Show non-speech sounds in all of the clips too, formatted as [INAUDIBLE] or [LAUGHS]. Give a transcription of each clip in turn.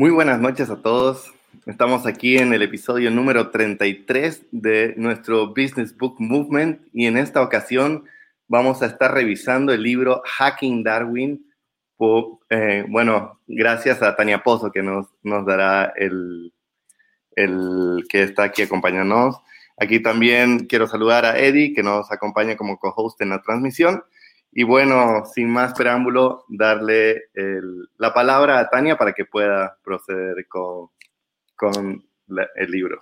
Muy buenas noches a todos. Estamos aquí en el episodio número 33 de nuestro Business Book Movement y en esta ocasión vamos a estar revisando el libro Hacking Darwin. Eh, bueno, gracias a Tania Pozo que nos, nos dará el, el que está aquí acompañándonos. Aquí también quiero saludar a Eddie que nos acompaña como co-host en la transmisión. Y bueno, sin más preámbulo, darle la palabra a Tania para que pueda proceder con, con el libro.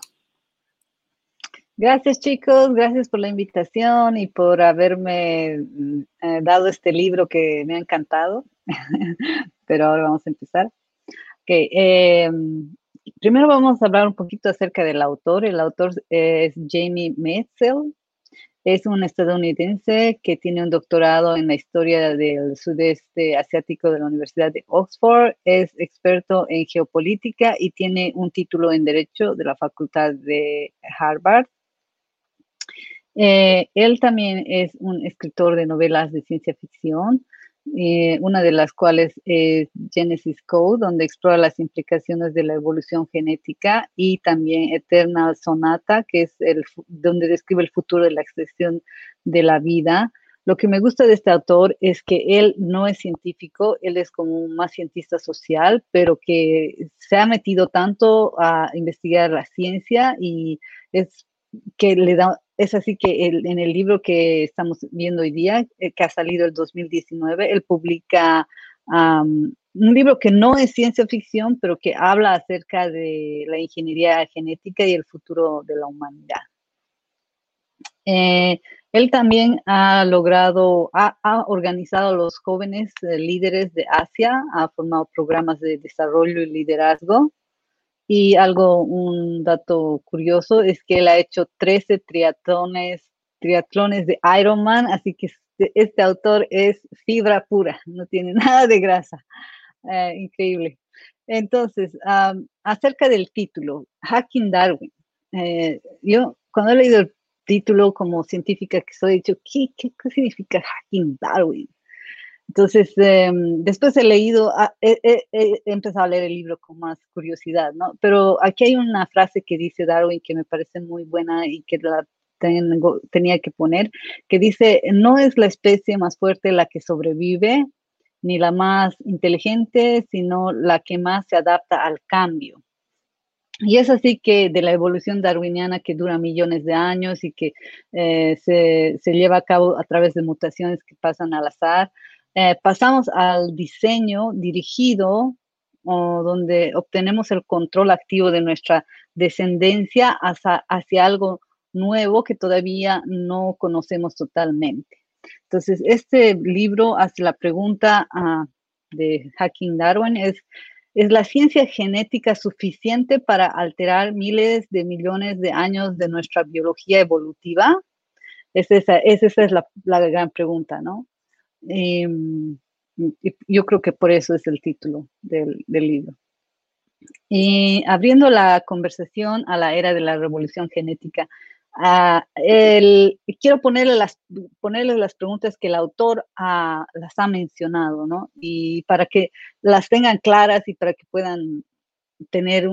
Gracias chicos, gracias por la invitación y por haberme eh, dado este libro que me ha encantado. [LAUGHS] Pero ahora vamos a empezar. Okay, em, primero vamos a hablar un poquito acerca del autor. El autor es Jamie Metzel. Es un estadounidense que tiene un doctorado en la historia del sudeste asiático de la Universidad de Oxford. Es experto en geopolítica y tiene un título en Derecho de la Facultad de Harvard. Eh, él también es un escritor de novelas de ciencia ficción. Eh, una de las cuales es Genesis Code, donde explora las implicaciones de la evolución genética, y también Eternal Sonata, que es el, donde describe el futuro de la extensión de la vida. Lo que me gusta de este autor es que él no es científico, él es como un más cientista social, pero que se ha metido tanto a investigar la ciencia y es que le da es así que en el libro que estamos viendo hoy día, eh, que ha salido el 2019, él publica un libro que no es ciencia ficción, pero que habla acerca de la ingeniería genética y el futuro de la humanidad. Eh, él también ha logrado, ha, organizado a los jóvenes eh, líderes de Asia, ha formado programas de desarrollo y liderazgo y algo, un dato curioso es que él ha hecho 13 triatlones, triatlones de Ironman, así que este, este autor es fibra pura, no tiene [LAUGHS] nada de grasa. Eh, increíble. Entonces, acerca del título, Hacking Darwin. Eh, yo cuando he leído el título como científica que soy, he dicho, ¿qué, qué significa Hacking Darwin? Entonces, em, después he leído, ah, he, empezado a leer el libro con más curiosidad, ¿no? Pero aquí hay una frase que dice Darwin que me parece muy buena y que la tengo, tenía que poner, que dice, no es la especie más fuerte la que sobrevive, ni la más inteligente, sino la que más se adapta al cambio. Y es así que de la evolución darwiniana que dura millones de años y que eh, se, se, lleva a cabo a través de mutaciones que pasan al azar, eh, pasamos al diseño dirigido, donde obtenemos el control activo de nuestra descendencia hacia, hacia algo nuevo que todavía no conocemos totalmente. Entonces, este libro hace la pregunta ah, de Hacking Darwin, es, ¿es la ciencia genética suficiente para alterar miles de millones de años de nuestra biología evolutiva? esa, esa es la, la, gran pregunta, ¿no? Em, yo creo que por eso es el título del, libro. Y abriendo la conversación a la era de la revolución genética, ah, quiero ponerle las, ponerle las preguntas que el autor las ha mencionado, ¿no? Y para que las tengan claras y para que puedan tener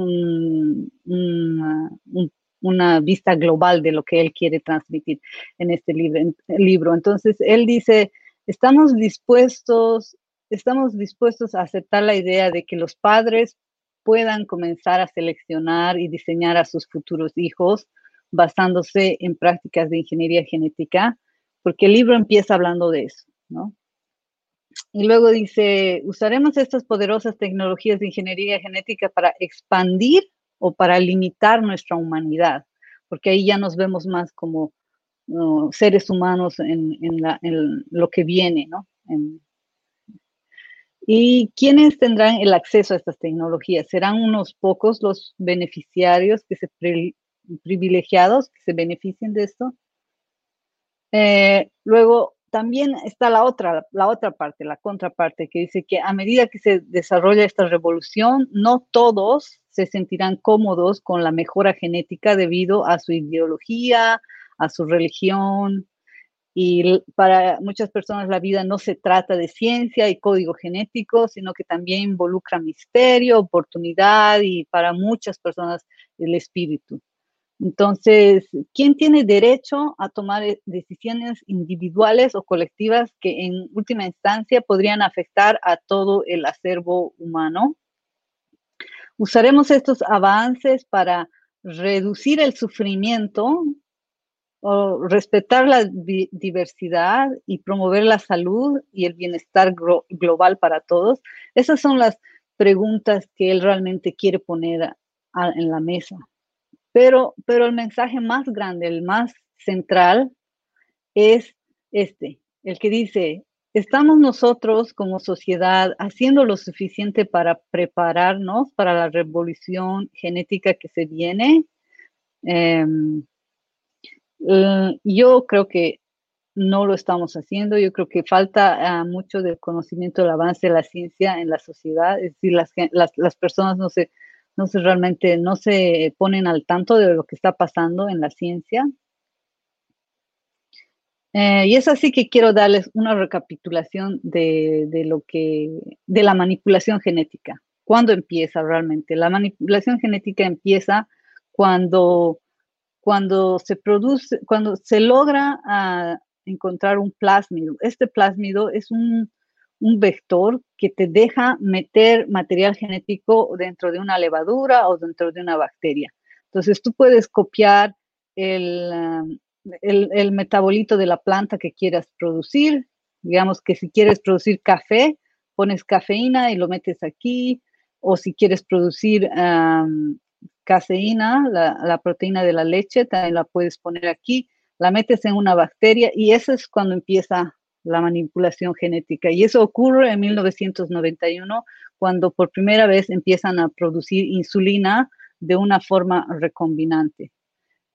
una vista global de lo que él quiere transmitir en este libro. Entonces, él dice, estamos dispuestos, estamos dispuestos a aceptar la idea de que los padres puedan comenzar a seleccionar y diseñar a sus futuros hijos basándose en prácticas de ingeniería genética, porque el libro empieza hablando de eso, ¿no? Y luego dice, usaremos estas poderosas tecnologías de ingeniería genética para expandir o para limitar nuestra humanidad, porque ahí ya nos vemos más como seres humanos en, lo que viene, ¿no? ¿Y quiénes tendrán el acceso a estas tecnologías? ¿Serán unos pocos los beneficiarios que se privilegiados que se beneficien de esto? Eh, luego, también está la otra, la otra parte, la contraparte, que dice que a medida que se desarrolla esta revolución, no todos se sentirán cómodos con la mejora genética debido a su ideología, a su religión. Y para muchas personas la vida no se trata de ciencia y código genético, sino que también involucra misterio, oportunidad y para muchas personas el espíritu. Entonces, ¿quién tiene derecho a tomar eh, decisiones individuales o colectivas que en última instancia podrían afectar a todo el acervo humano? Usaremos estos avances para reducir el sufrimiento respetar la diversidad y promover la salud y el bienestar global para todos? Esas son las preguntas que él realmente quiere poner en la mesa. Pero, pero el mensaje más grande, el más central, es este, el que dice, ¿estamos nosotros como sociedad haciendo lo suficiente para prepararnos para la revolución genética que se viene? Em, eh, yo creo que no lo estamos haciendo. Yo creo que falta ah, mucho de conocimiento del avance de la ciencia en la sociedad. Es decir, las, las, personas no se, no se realmente no se ponen al tanto de lo que está pasando en la ciencia. Eh, y es así que quiero darles una recapitulación de, de, lo que, de la manipulación genética. ¿Cuándo empieza realmente? La manipulación genética empieza cuando cuando se produce, cuando se logra ah, encontrar un plásmido. Este plásmido es un, vector que te deja meter material genético dentro de una levadura o dentro de una bacteria. Entonces tú puedes copiar el, ah, el, metabolito de la planta que quieras producir. Digamos que si quieres producir café, pones cafeína y lo metes aquí. O si quieres producir caseína, la, proteína de la leche, también la puedes poner aquí, la metes en una bacteria y eso es cuando empieza la manipulación genética. Y eso ocurre en 1991, cuando por primera vez empiezan a producir insulina de una forma recombinante.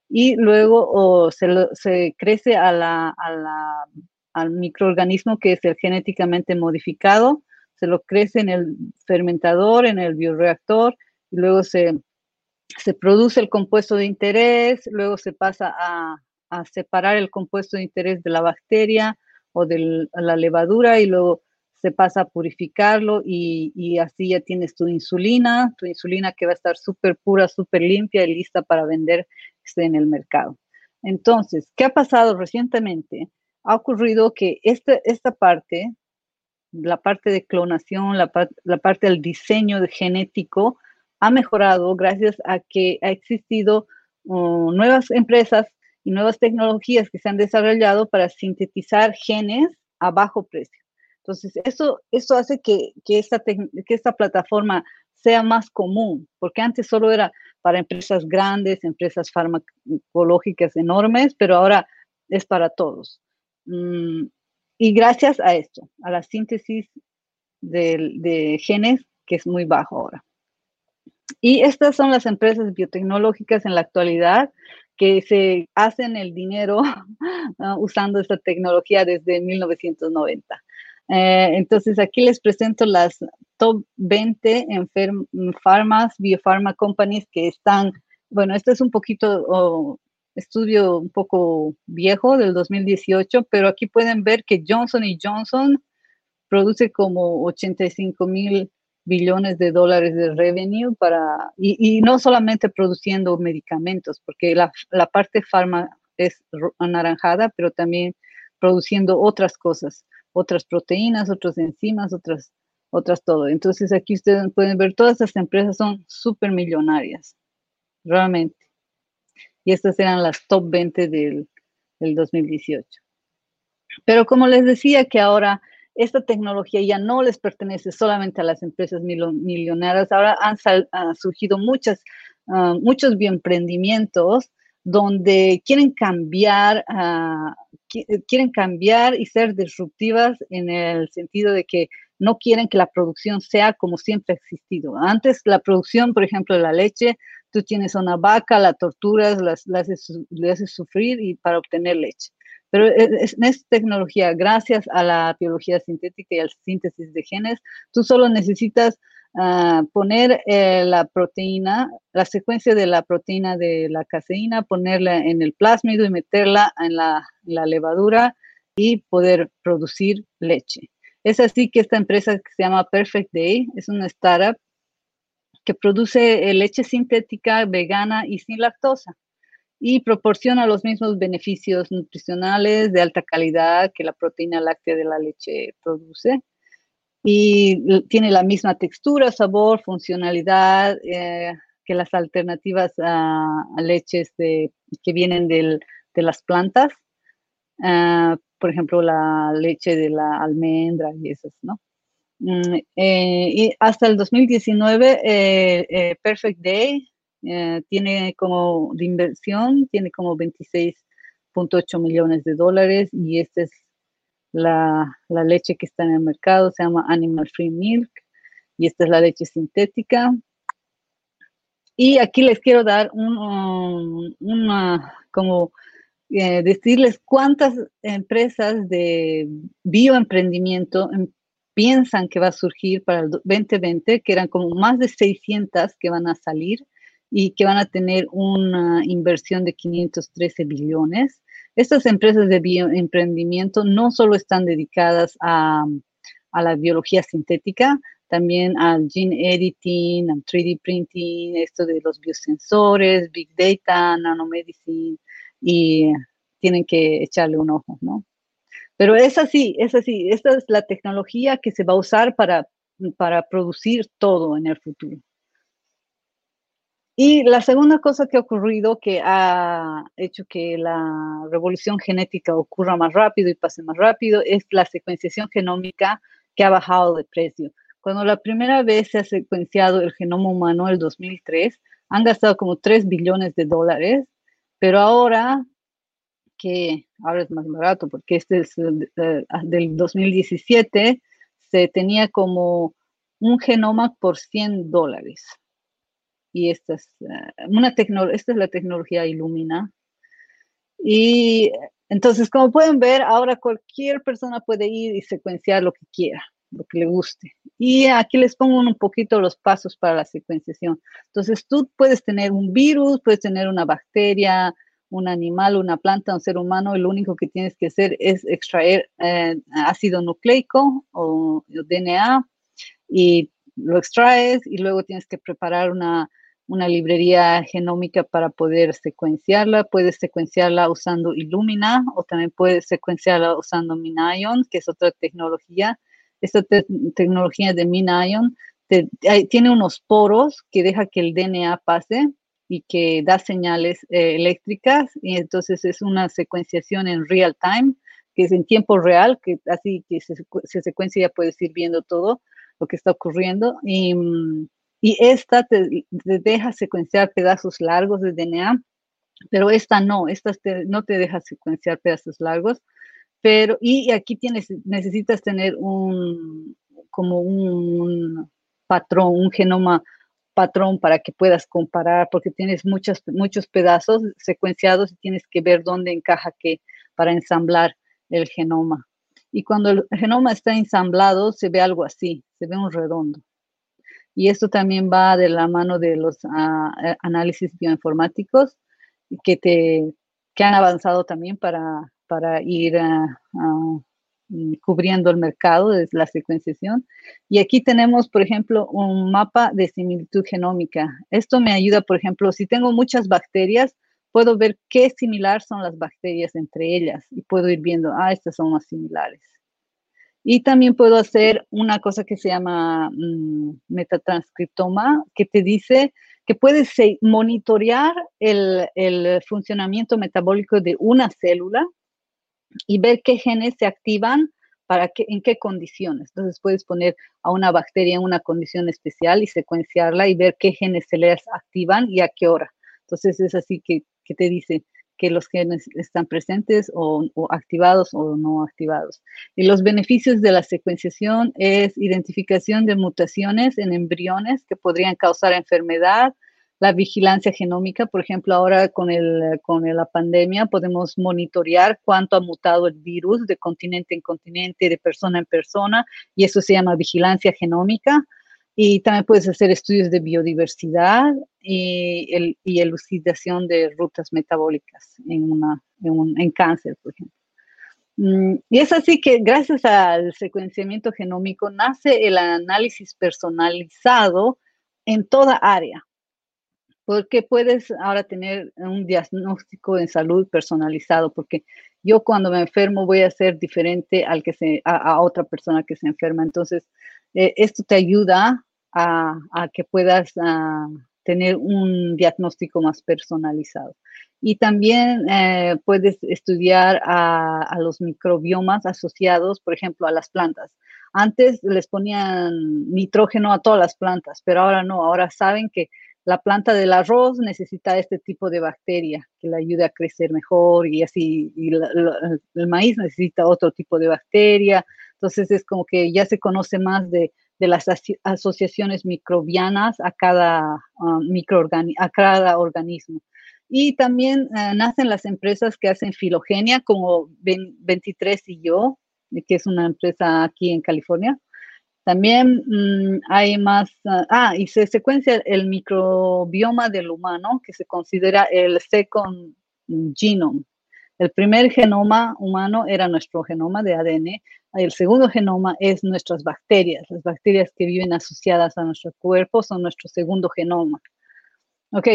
Y luego se, crece al microorganismo que es el genéticamente modificado, se lo crece en el fermentador, en el bioreactor, y luego se se produce el compuesto de interés, luego se pasa a, separar el compuesto de interés de la bacteria o de la levadura y luego se pasa a purificarlo y, así ya tienes tu insulina, tu insulina que va a estar súper pura, súper limpia y lista para vender en el mercado. Entonces, ¿qué ha pasado recientemente? Ha ocurrido que este, esta parte, la parte de clonación, la parte del diseño genético, ha mejorado gracias a que ha existido nuevas empresas y nuevas tecnologías que se han desarrollado para sintetizar genes a bajo precio. Entonces, eso, eso hace que, que, esta que esta plataforma sea más común, porque antes solo era para empresas grandes, empresas farmacológicas enormes, pero ahora es para todos. Mm, y gracias a esto, a la síntesis de genes, que es muy bajo ahora. Y estas son las empresas biotecnológicas en la actualidad que se hacen el dinero [LAUGHS] usando esta tecnología desde 1990. Eh, entonces, aquí les presento las top 20 en farmas, biopharma companies que están, bueno, este es un poquito estudio un poco viejo del 2018, pero aquí pueden ver que Johnson Johnson produce como 85 mil billones de dólares de revenue para, y, no solamente produciendo medicamentos, porque la, la parte farma es anaranjada, pero también produciendo otras cosas, otras proteínas, otras enzimas, otras, otras todo. Entonces aquí ustedes pueden ver, todas estas empresas son súper millonarias, realmente. Y estas eran las top 20 del, del 2018. Pero como les decía que ahora esta tecnología ya no les pertenece solamente a las empresas millonarias, ahora han, surgido muchas, ah, muchos bioemprendimientos donde quieren cambiar, ah, quieren cambiar y ser disruptivas en el sentido de que no quieren que la producción sea como siempre ha existido. Antes la producción, por ejemplo, de la leche, tú tienes una vaca, la torturas, las, las le haces sufrir y para obtener leche. Pero en esta tecnología, gracias a la biología sintética y al síntesis de genes, tú solo necesitas ah, poner eh, la proteína, la secuencia de la proteína de la caseína, ponerla en el plásmido y meterla en la, levadura y poder producir leche. Es así que esta empresa que se llama Perfect Day es una startup que produce eh, leche sintética, vegana y sin lactosa y proporciona los mismos beneficios nutricionales de alta calidad que la proteína láctea de la leche produce. Y tiene la misma textura, sabor, funcionalidad eh, que las alternativas a, leches que vienen de las plantas. Ah, por ejemplo, la leche de la almendra y esas, ¿no? Mm, eh, y hasta el 2019, eh, eh, Perfect Day tiene como de inversión, tiene como 26.8 millones de dólares y esta es la, la, leche que está en el mercado, se llama Animal Free Milk y esta es la leche sintética. Y aquí les quiero dar un, una, como eh, decirles cuántas empresas de bioemprendimiento em, piensan que va a surgir para el 2020, que eran como más de 600 que van a salir y que van a tener una inversión de 513 billones. Estas empresas de bioemprendimiento no solo están dedicadas a, a la biología sintética, también al gene editing, al 3D printing, esto de los biosensores, big data, nanomedicine, y tienen que echarle un ojo, ¿no? Pero es así, es así. Esta es la tecnología que se va a usar para, para producir todo en el futuro. Y la segunda cosa que ha ocurrido que ha hecho que la revolución genética ocurra más rápido y pase más rápido es la secuenciación genómica que ha bajado de precio. Cuando la primera vez se ha secuenciado el genoma humano en el 2003, han gastado como 3 billones de dólares, pero ahora que ahora es más barato porque este es eh, del 2017, se tenía como un genoma por 100 dólares. Y esta es, una esta es la tecnología Illumina. Y entonces, como pueden ver, ahora cualquier persona puede ir y secuenciar lo que quiera, lo que le guste. Y aquí les pongo un poquito los pasos para la secuenciación. Entonces, tú puedes tener un virus, puedes tener una bacteria, un animal, una planta, un ser humano, lo único que tienes que hacer es extraer eh, ácido nucleico o, DNA y lo extraes y luego tienes que preparar una, una librería genómica para poder secuenciarla. Puedes secuenciarla usando Illumina o también puedes secuenciarla usando MinION, que es otra tecnología. Esta tecnología de MinION tiene unos poros que deja que el DNA pase y que da señales eh, eléctricas y entonces es una secuenciación en real time, que es en tiempo real, que así que se, se secuencia ya puedes ir viendo todo lo que está ocurriendo y, mm, y esta te, deja secuenciar pedazos largos de DNA, pero esta no, esta no te deja secuenciar pedazos largos, pero y aquí tienes, necesitas tener un, como un patrón, un genoma patrón para que puedas comparar, porque tienes muchos, muchos pedazos secuenciados y tienes que ver dónde encaja qué para ensamblar el genoma. Y cuando el genoma está ensamblado, se ve algo así, se ve un redondo. Y esto también va de la mano de los ah, eh, análisis bioinformáticos que, te, que han avanzado también para, para ir a Mm, cubriendo el mercado de la secuenciación. Y aquí tenemos, por ejemplo, un mapa de similitud genómica. Esto me ayuda, por ejemplo, si tengo muchas bacterias, puedo ver qué similar son las bacterias entre ellas y puedo ir viendo, ah, estas son más similares. Y también puedo hacer una cosa que se llama mm, metatranscriptoma, que te dice que puedes monitorear el, funcionamiento metabólico de una célula y ver qué genes se activan para qué, en qué condiciones. Entonces puedes poner a una bacteria en una condición especial y secuenciarla y ver qué genes se les activan y a qué hora. Entonces es así que te dice que los genes están presentes o, activados o no activados. Y los beneficios de la secuenciación es identificación de mutaciones en embriones que podrían causar enfermedad, la vigilancia genómica. Por ejemplo, ahora con, el, con la pandemia podemos monitorear cuánto ha mutado el virus de continente en continente, de persona en persona, y eso se llama vigilancia genómica. Y también puedes hacer estudios de biodiversidad y, el, y elucidación de rutas metabólicas en, una, en, un, en cáncer, por ejemplo. Mm, y es así que gracias al secuenciamiento genómico nace el análisis personalizado en toda área, porque puedes ahora tener un diagnóstico en salud personalizado, porque yo cuando me enfermo voy a ser diferente al que se, a, otra persona que se enferma. Entonces, eh, esto te ayuda a, que puedas ah, tener un diagnóstico más personalizado. Y también eh, puedes estudiar a, los microbiomas asociados, por ejemplo, a las plantas. Antes les ponían nitrógeno a todas las plantas, pero ahora no, ahora saben que la planta del arroz necesita este tipo de bacteria que le ayude a crecer mejor y así, y el maíz necesita otro tipo de bacteria. Entonces es como que ya se conoce más de, las asociaciones microbianas a cada, uh, a cada organismo. Y también eh, nacen las empresas que hacen filogenia, como 23 y yo, que es una empresa aquí en California. También mm, hay más, ah, ah, y se secuencia el microbioma del humano, que se considera el second genome. El primer genoma humano era nuestro genoma de ADN. El segundo genoma es nuestras bacterias. Las bacterias que viven asociadas a nuestro cuerpo son nuestro segundo genoma. Ok,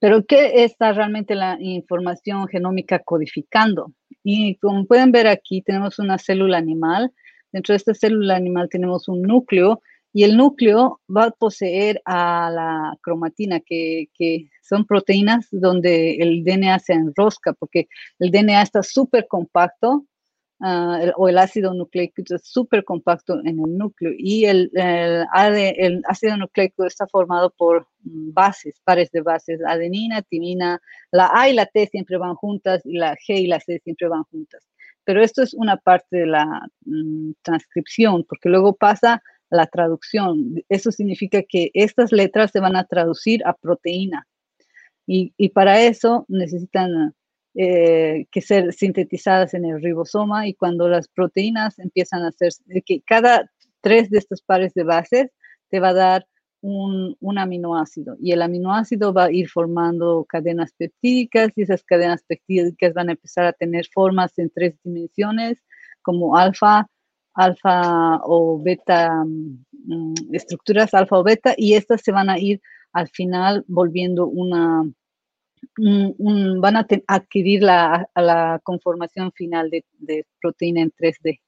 pero ¿qué está realmente la información genómica codificando? Y como pueden ver aquí, tenemos una célula animal. Dentro de esta célula animal tenemos un núcleo y el núcleo va a poseer a la cromatina, que, que son proteínas donde el DNA se enrosca, porque el DNA está súper compacto Ah, o el ácido nucleico es súper compacto en el núcleo y el, el, ácido nucleico está formado por bases, pares de bases, adenina, timina, la A y la T siempre van juntas y la G y la C siempre van juntas. Pero esto es una parte de la mm, transcripción, porque luego pasa la traducción. Eso significa que estas letras se van a traducir a proteína. Y para eso necesitan eh, que ser sintetizadas en el ribosoma y cuando las proteínas empiezan a hacer, que cada tres de estos pares de bases te va a dar un, un, aminoácido y el aminoácido va a ir formando cadenas peptídicas y esas cadenas peptídicas van a empezar a tener formas en tres dimensiones como alfa, alfa o beta, mm, estructuras alfa o beta y estas se van a ir al final volviendo una, van a adquirir la, conformación final de, proteína en 3D.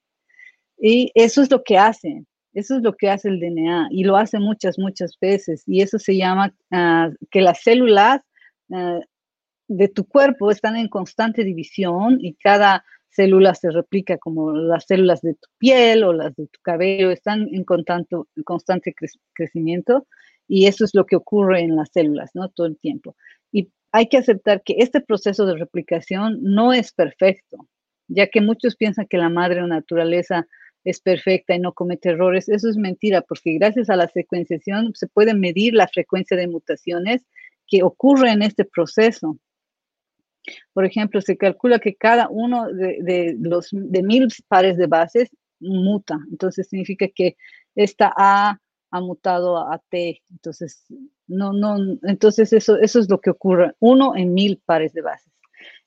Y eso es lo que hace, eso es lo que hace el DNA y lo hace muchas, muchas veces. Y eso se llama ah, que las células ah, de tu cuerpo están en constante división y cada célula se replica como las células de tu piel o las de tu cabello, están en constante, constante crecimiento y eso es lo que ocurre en las células, ¿no? Todo el tiempo. Hay que aceptar que este proceso de replicación no es perfecto, ya que muchos piensan que la madre naturaleza es perfecta y no comete errores. Eso es mentira, porque gracias a la secuenciación se puede medir la frecuencia de mutaciones que ocurre en este proceso. Por ejemplo, se calcula que cada uno de, los de mil pares de bases muta. Entonces significa que esta A ha mutado a T. Entonces, no, no, entonces eso, eso es lo que ocurre, uno en mil pares de bases.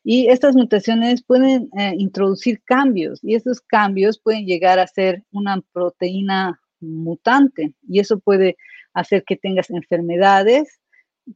Y estas mutaciones pueden eh, introducir cambios y esos cambios pueden llegar a ser una proteína mutante y eso puede hacer que tengas enfermedades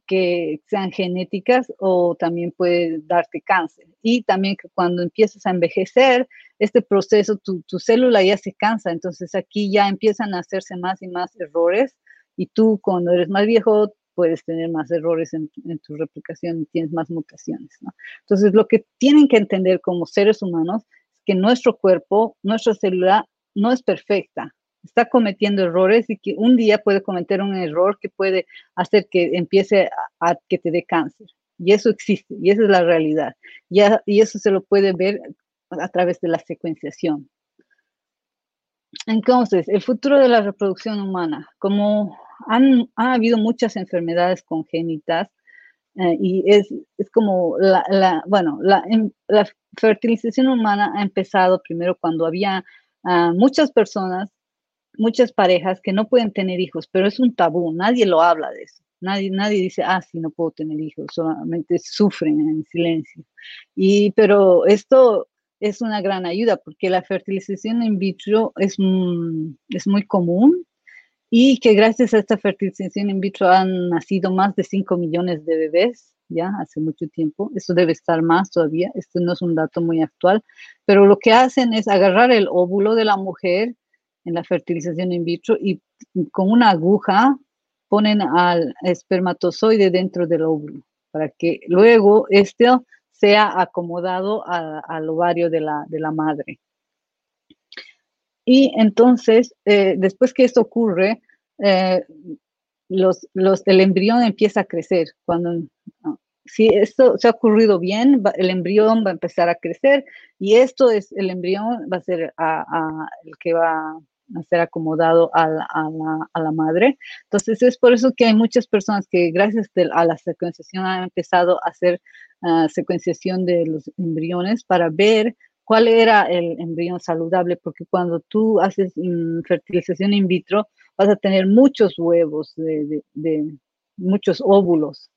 que sean genéticas o también puede darte cáncer. Y también cuando empiezas a envejecer, este proceso, tu, tu célula ya se cansa, entonces aquí ya empiezan a hacerse más y más errores y tú cuando eres más viejo puedes tener más errores en, tu replicación y tienes más mutaciones. Entonces, lo que tienen que entender como seres humanos es que nuestro cuerpo, nuestra célula no es perfecta, está cometiendo errores y que un día puede cometer un error que puede hacer que empiece a, que te dé cáncer. Y eso existe, y esa es la realidad. y eso se lo puede ver a través de la secuenciación. Entonces, el futuro de la reproducción humana, como han, ha habido muchas enfermedades congénitas eh, y es, es como, la, bueno, la, la, fertilización humana ha empezado primero cuando había ah, muchas personas, muchas parejas que no pueden tener hijos, pero es un tabú, nadie lo habla de eso. Nadie, nadie dice, ah, sí, no puedo tener hijos, solamente sufren en silencio. Y, pero esto es una gran ayuda porque la fertilización in vitro es, es muy común y que gracias a esta fertilización in vitro han nacido más de 5 millones de bebés ya hace mucho tiempo. Esto debe estar más todavía. Esto no es un dato muy actual, pero lo que hacen es agarrar el óvulo de la mujer en la fertilización in vitro y con una aguja ponen al espermatozoide dentro del óvulo para que luego este sea acomodado al ovario de la, de la madre. Y entonces, eh, después que esto ocurre, eh, los, los, el embrión empieza a crecer. Cuando, si esto se ha ocurrido bien, el embrión va a empezar a crecer y esto es, el embrión va a ser el que va a ser acomodado a la, madre. Entonces es por eso que hay muchas personas que gracias a la secuenciación han empezado a hacer uh, secuenciación de los embriones para ver cuál era el embrión saludable, porque cuando tú haces mm, fertilización in vitro vas a tener muchos huevos, de, muchos óvulos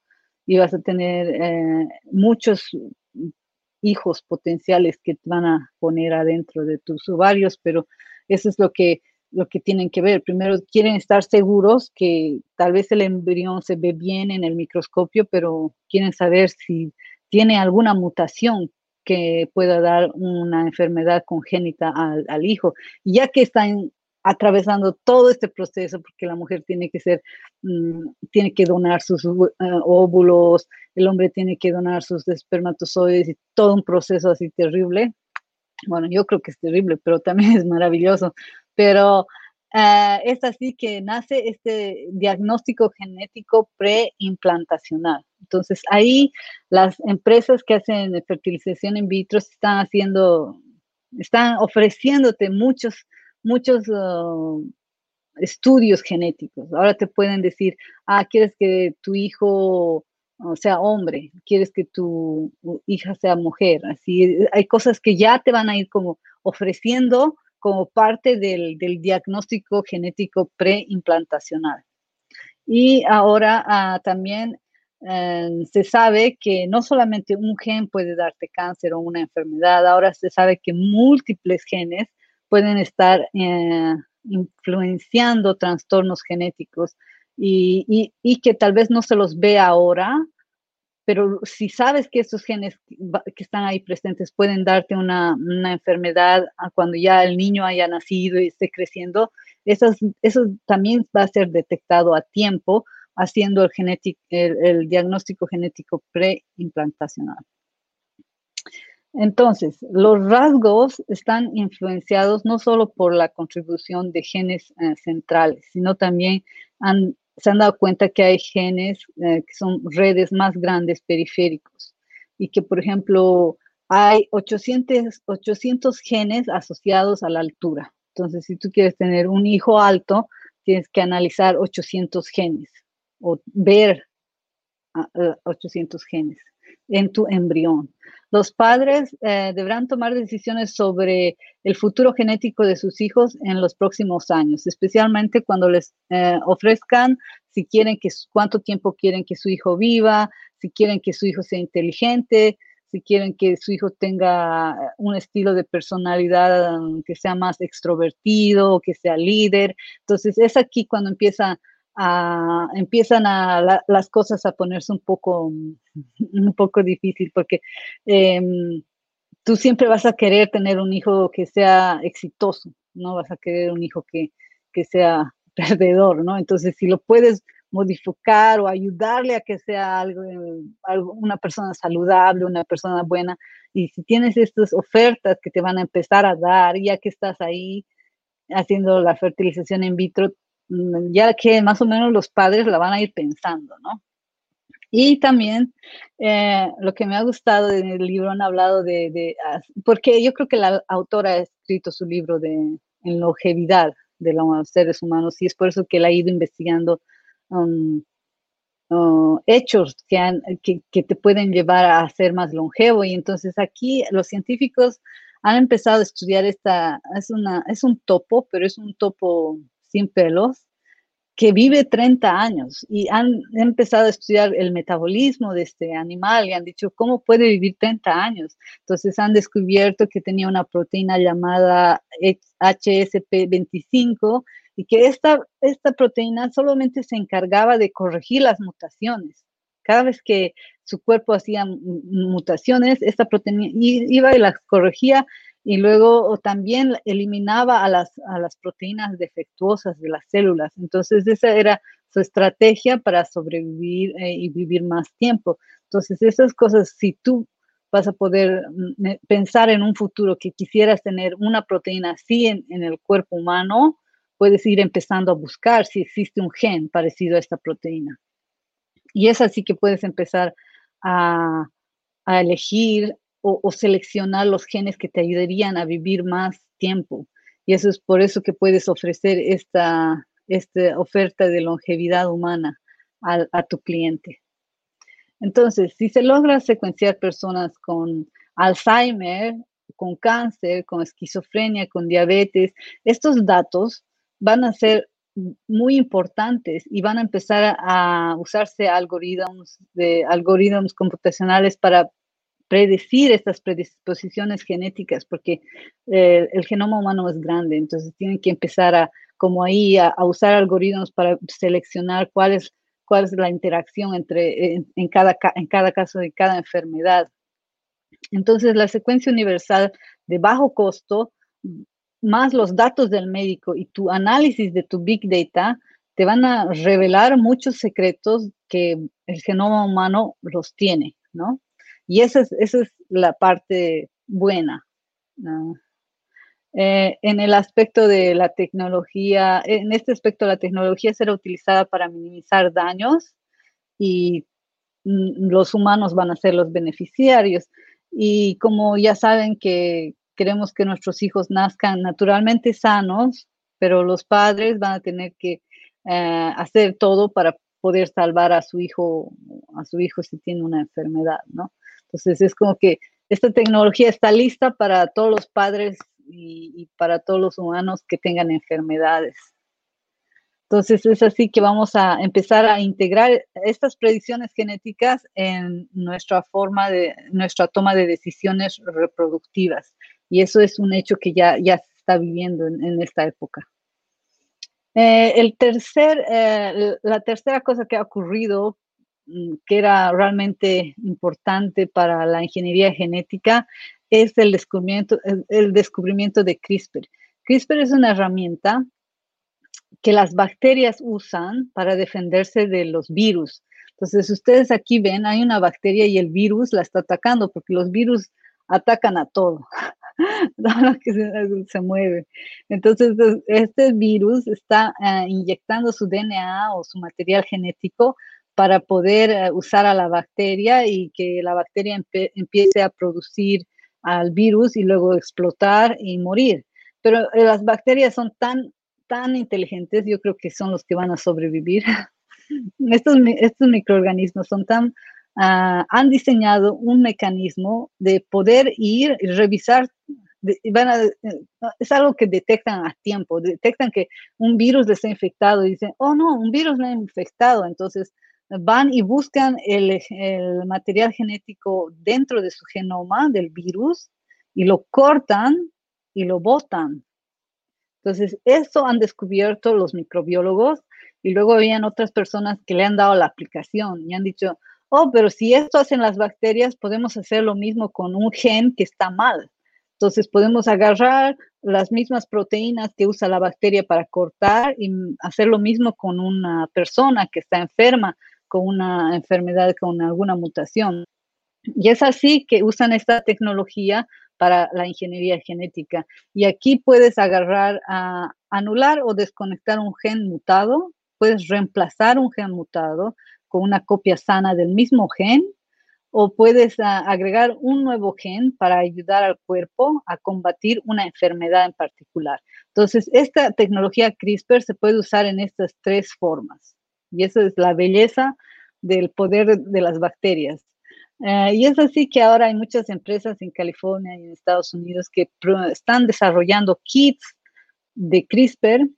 y vas a tener eh, muchos hijos potenciales que te van a poner adentro de tus ovarios, pero eso es lo que, lo que tienen que ver. Primero, quieren estar seguros que tal vez el embrión se ve bien en el microscopio, pero quieren saber si tiene alguna mutación que pueda dar una enfermedad congénita al, hijo. Y ya que están atravesando todo este proceso, porque la mujer tiene que ser, mm, tiene que donar sus eh, óvulos, el hombre tiene que donar sus espermatozoides y todo un proceso así terrible, bueno, yo creo que es terrible, pero también [LAUGHS] es maravilloso. Pero eh, es así que nace este diagnóstico genético preimplantacional. Entonces, ahí las empresas que hacen fertilización in vitro están haciendo, están ofreciéndote muchos, muchos uh, estudios genéticos. Ahora te pueden decir, ah, quieres que tu hijo o sea hombre, quieres que tu hija sea mujer, así hay cosas que ya te van a ir como ofreciendo como parte del, diagnóstico genético preimplantacional. Y ahora ah, también eh, se sabe que no solamente un gen puede darte cáncer o una enfermedad, ahora se sabe que múltiples genes pueden estar eh, influenciando trastornos genéticos y, que tal vez no se los ve ahora, pero si sabes que estos genes que están ahí presentes pueden darte una, enfermedad cuando ya el niño haya nacido y esté creciendo, eso, también va a ser detectado a tiempo haciendo el, el, el diagnóstico genético preimplantacional. Entonces, los rasgos están influenciados no solo por la contribución de genes eh, centrales, sino también han se han dado cuenta que hay genes eh, que son redes más grandes periféricos y que, por ejemplo, hay 800, 800 genes asociados a la altura. Entonces, si tú quieres tener un hijo alto, tienes que analizar 800 genes o ver 800 ah, genes en tu embrión. Los padres eh, deberán tomar decisiones sobre el futuro genético de sus hijos en los próximos años, especialmente cuando les eh, ofrezcan si quieren que cuánto tiempo quieren que su hijo viva, si quieren que su hijo sea inteligente, si quieren que su hijo tenga un estilo de personalidad um, que sea más extrovertido, que sea líder. Entonces es aquí cuando empieza empiezan a las cosas a ponerse un poco, un poco difícil porque em, tú siempre vas a querer tener un hijo que sea exitoso, no vas a querer un hijo que, que sea [LAUGHS] perdedor, ¿no? Entonces, si lo puedes modificar o ayudarle a que sea algo, algo, una persona saludable, una persona buena, y si tienes estas ofertas que te van a empezar a dar, ya que estás ahí haciendo la fertilización in vitro, ya que más o menos los padres la van a ir pensando, ¿no? Y también eh, lo que me ha gustado en el libro han hablado de, porque yo creo que la autora ha escrito su libro de en longevidad de los seres humanos y es por eso que él ha ido investigando um, uh, hechos que, han, que, te pueden llevar a ser más longevo y entonces aquí los científicos han empezado a estudiar esta, es, una, es un topo, pero es un topo sin pelos, que vive 30 años y han empezado a estudiar el metabolismo de este animal y han dicho, ¿cómo puede vivir 30 años? Entonces han descubierto que tenía una proteína llamada HSP25 y que esta, esta proteína solamente se encargaba de corregir las mutaciones. Cada vez que su cuerpo hacía mutaciones, esta proteína iba y las corregía y luego también eliminaba a las, a las proteínas defectuosas de las células. Entonces, esa era su estrategia para sobrevivir eh, y vivir más tiempo. Entonces, esas cosas, si tú vas a poder mm, pensar en un futuro que quisieras tener una proteína así en, en el cuerpo humano, puedes ir empezando a buscar si existe un gen parecido a esta proteína. Y es así que puedes empezar a, a elegir o, seleccionar los genes que te ayudarían a vivir más tiempo. Y eso es por eso que puedes ofrecer esta, esta oferta de longevidad humana a, a tu cliente. Entonces, si se logra secuenciar personas con Alzheimer, con cáncer, con esquizofrenia, con diabetes, estos datos van a ser muy importantes y van a empezar a usarse algoritmos de algoritmos computacionales para predecir estas predisposiciones genéticas, porque eh, el genoma humano es grande, entonces tienen que empezar a, como ahí, a, usar algoritmos para seleccionar cuál es, la interacción entre, en, cada, en cada caso de cada enfermedad. Entonces, la secuencia universal de bajo costo, más los datos del médico y tu análisis de tu big data, te van a revelar muchos secretos que el genoma humano los tiene, ¿no? Y esa es, esa es la parte buena. Eh, en el aspecto de la tecnología, en este aspecto la tecnología será utilizada para minimizar daños y mm, los humanos van a ser los beneficiarios. Y como ya saben que queremos que nuestros hijos nazcan naturalmente sanos, pero los padres van a tener que eh, hacer todo para poder salvar a su hijo, a su hijo si tiene una enfermedad, ¿no? Entonces es como que esta tecnología está lista para todos los padres y, para todos los humanos que tengan enfermedades. Entonces es así que vamos a empezar a integrar estas predicciones genéticas en nuestra forma de, nuestra toma de decisiones reproductivas. Y eso es un hecho que ya, ya se está viviendo en, esta época. Eh, el tercer, eh, la tercera cosa que ha ocurrido que era realmente importante para la ingeniería genética es el descubrimiento, el, descubrimiento de CRISPR. CRISPR es una herramienta que las bacterias usan para defenderse de los virus. Entonces, ustedes aquí ven, hay una bacteria y el virus la está atacando porque los virus atacan a todo, [LAUGHS] todo lo que se, mueve. Entonces, este virus está eh, inyectando su DNA o su material genético para poder eh, usar a la bacteria y que la bacteria empiece a producir al virus y luego explotar y morir. Pero eh, las bacterias son tan, tan inteligentes, yo creo que son los que van a sobrevivir. [LAUGHS] estos, estos microorganismos son tan, ah, han diseñado un mecanismo de poder ir y revisar van a, eh, es algo que detectan a tiempo, detectan que un virus les ha infectado y dicen, oh no, un virus me ha infectado, entonces van y buscan el, material genético dentro de su genoma del virus y lo cortan y lo botan. Entonces, eso han descubierto los microbiólogos y luego habían otras personas que le han dado la aplicación y han dicho, oh, pero si esto hacen las bacterias, podemos hacer lo mismo con un gen que está mal. Entonces, podemos agarrar las mismas proteínas que usa la bacteria para cortar y hacer lo mismo con una persona que está enferma una enfermedad, con alguna mutación. Y es así que usan esta tecnología para la ingeniería genética. Y aquí puedes agarrar a anular o desconectar un gen mutado, puedes reemplazar un gen mutado con una copia sana del mismo gen o puedes agregar un nuevo gen para ayudar al cuerpo a combatir una enfermedad en particular. Entonces, esta tecnología CRISPR se puede usar en estas tres formas. Y esa es la belleza del poder de las bacterias. Eh, y es así que ahora hay muchas empresas en California y en Estados Unidos que están desarrollando kits de CRISPR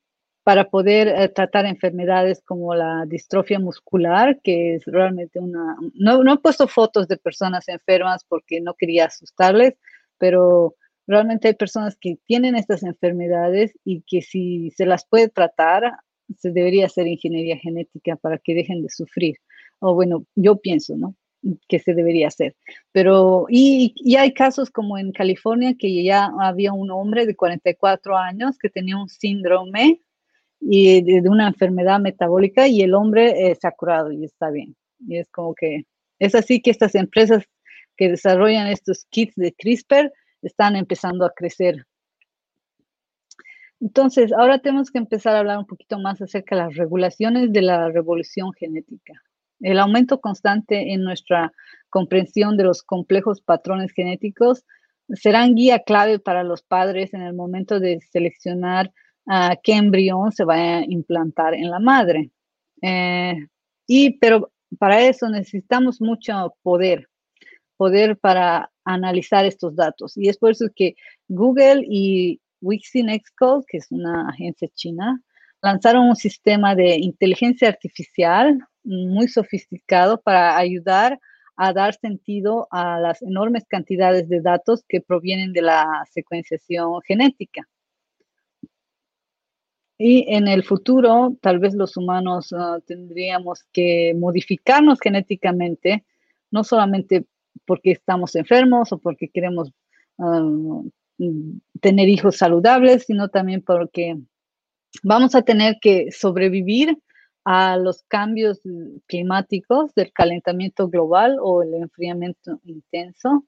para poder eh, tratar enfermedades como la distrofia muscular, que es realmente una... No, no he puesto fotos de personas enfermas porque no quería asustarles, pero realmente hay personas que tienen estas enfermedades y que si se las puede tratar, se debería hacer ingeniería genética para que dejen de sufrir. O bueno, yo pienso, ¿no? que se debería hacer. Pero, y, hay casos como en California que ya había un hombre de 44 años que tenía un síndrome y de, una enfermedad metabólica y el hombre eh, se ha curado y está bien. Y es como que es así que estas empresas que desarrollan estos kits de CRISPR están empezando a crecer. Entonces, ahora tenemos que empezar a hablar un poquito más acerca de las regulaciones de la revolución genética. El aumento constante en nuestra comprensión de los complejos patrones genéticos serán guía clave para los padres en el momento de seleccionar a qué embrión se va a implantar en la madre. Eh, y, pero para eso necesitamos mucho poder, poder para analizar estos datos. Y es por eso que Google y Wixinexcode, que es una agencia china, lanzaron un sistema de inteligencia artificial muy sofisticado para ayudar a dar sentido a las enormes cantidades de datos que provienen de la secuenciación genética. Y en el futuro, tal vez los humanos ah, tendríamos que modificarnos genéticamente, no solamente porque estamos enfermos o porque queremos ah, tener hijos saludables, sino también porque vamos a tener que sobrevivir a los cambios climáticos del calentamiento global o el enfriamiento intenso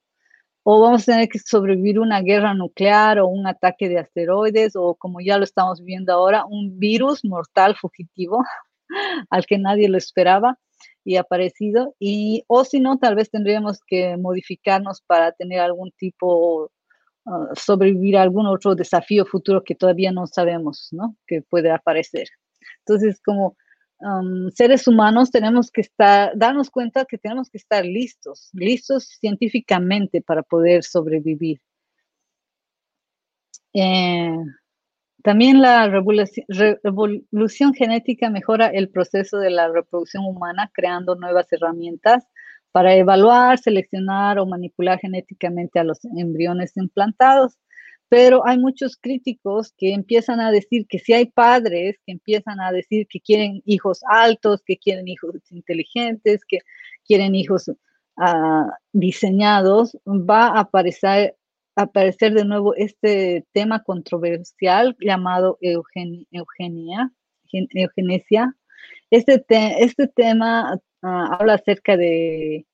o vamos a tener que sobrevivir una guerra nuclear o un ataque de asteroides o como ya lo estamos viendo ahora, un virus mortal fugitivo [LAUGHS] al que nadie lo esperaba y aparecido y o si no tal vez tendríamos que modificarnos para tener algún tipo uh, sobrevivir a algún otro desafío futuro que todavía no sabemos, ¿no? Que puede aparecer. Entonces, como seres humanos tenemos que estar, darnos cuenta que tenemos que estar listos, listos científicamente para poder sobrevivir. Eh, también la revolución, genética mejora el proceso de la reproducción humana creando nuevas herramientas para evaluar, seleccionar o manipular genéticamente a los embriones implantados pero hay muchos críticos que empiezan a decir que si hay padres que empiezan a decir que quieren hijos altos, que quieren hijos inteligentes, que quieren hijos uh, diseñados, va a aparecer, aparecer de nuevo este tema controversial llamado eugenia, eugenesia. Este, este tema uh, habla acerca de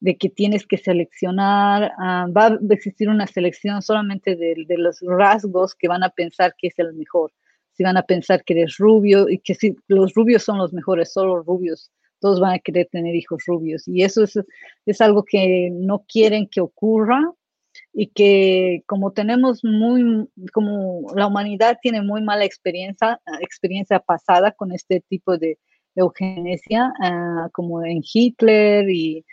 de que tienes que seleccionar, ah, va a existir una selección solamente de, los rasgos que van a pensar que es el mejor. Si van a pensar que eres rubio y que si los rubios son los mejores, solo rubios, todos van a querer tener hijos rubios. Y eso es, es algo que no quieren que ocurra y que como tenemos muy, como la humanidad tiene muy mala experiencia, experiencia pasada con este tipo de eugenesia, ah, como en Hitler y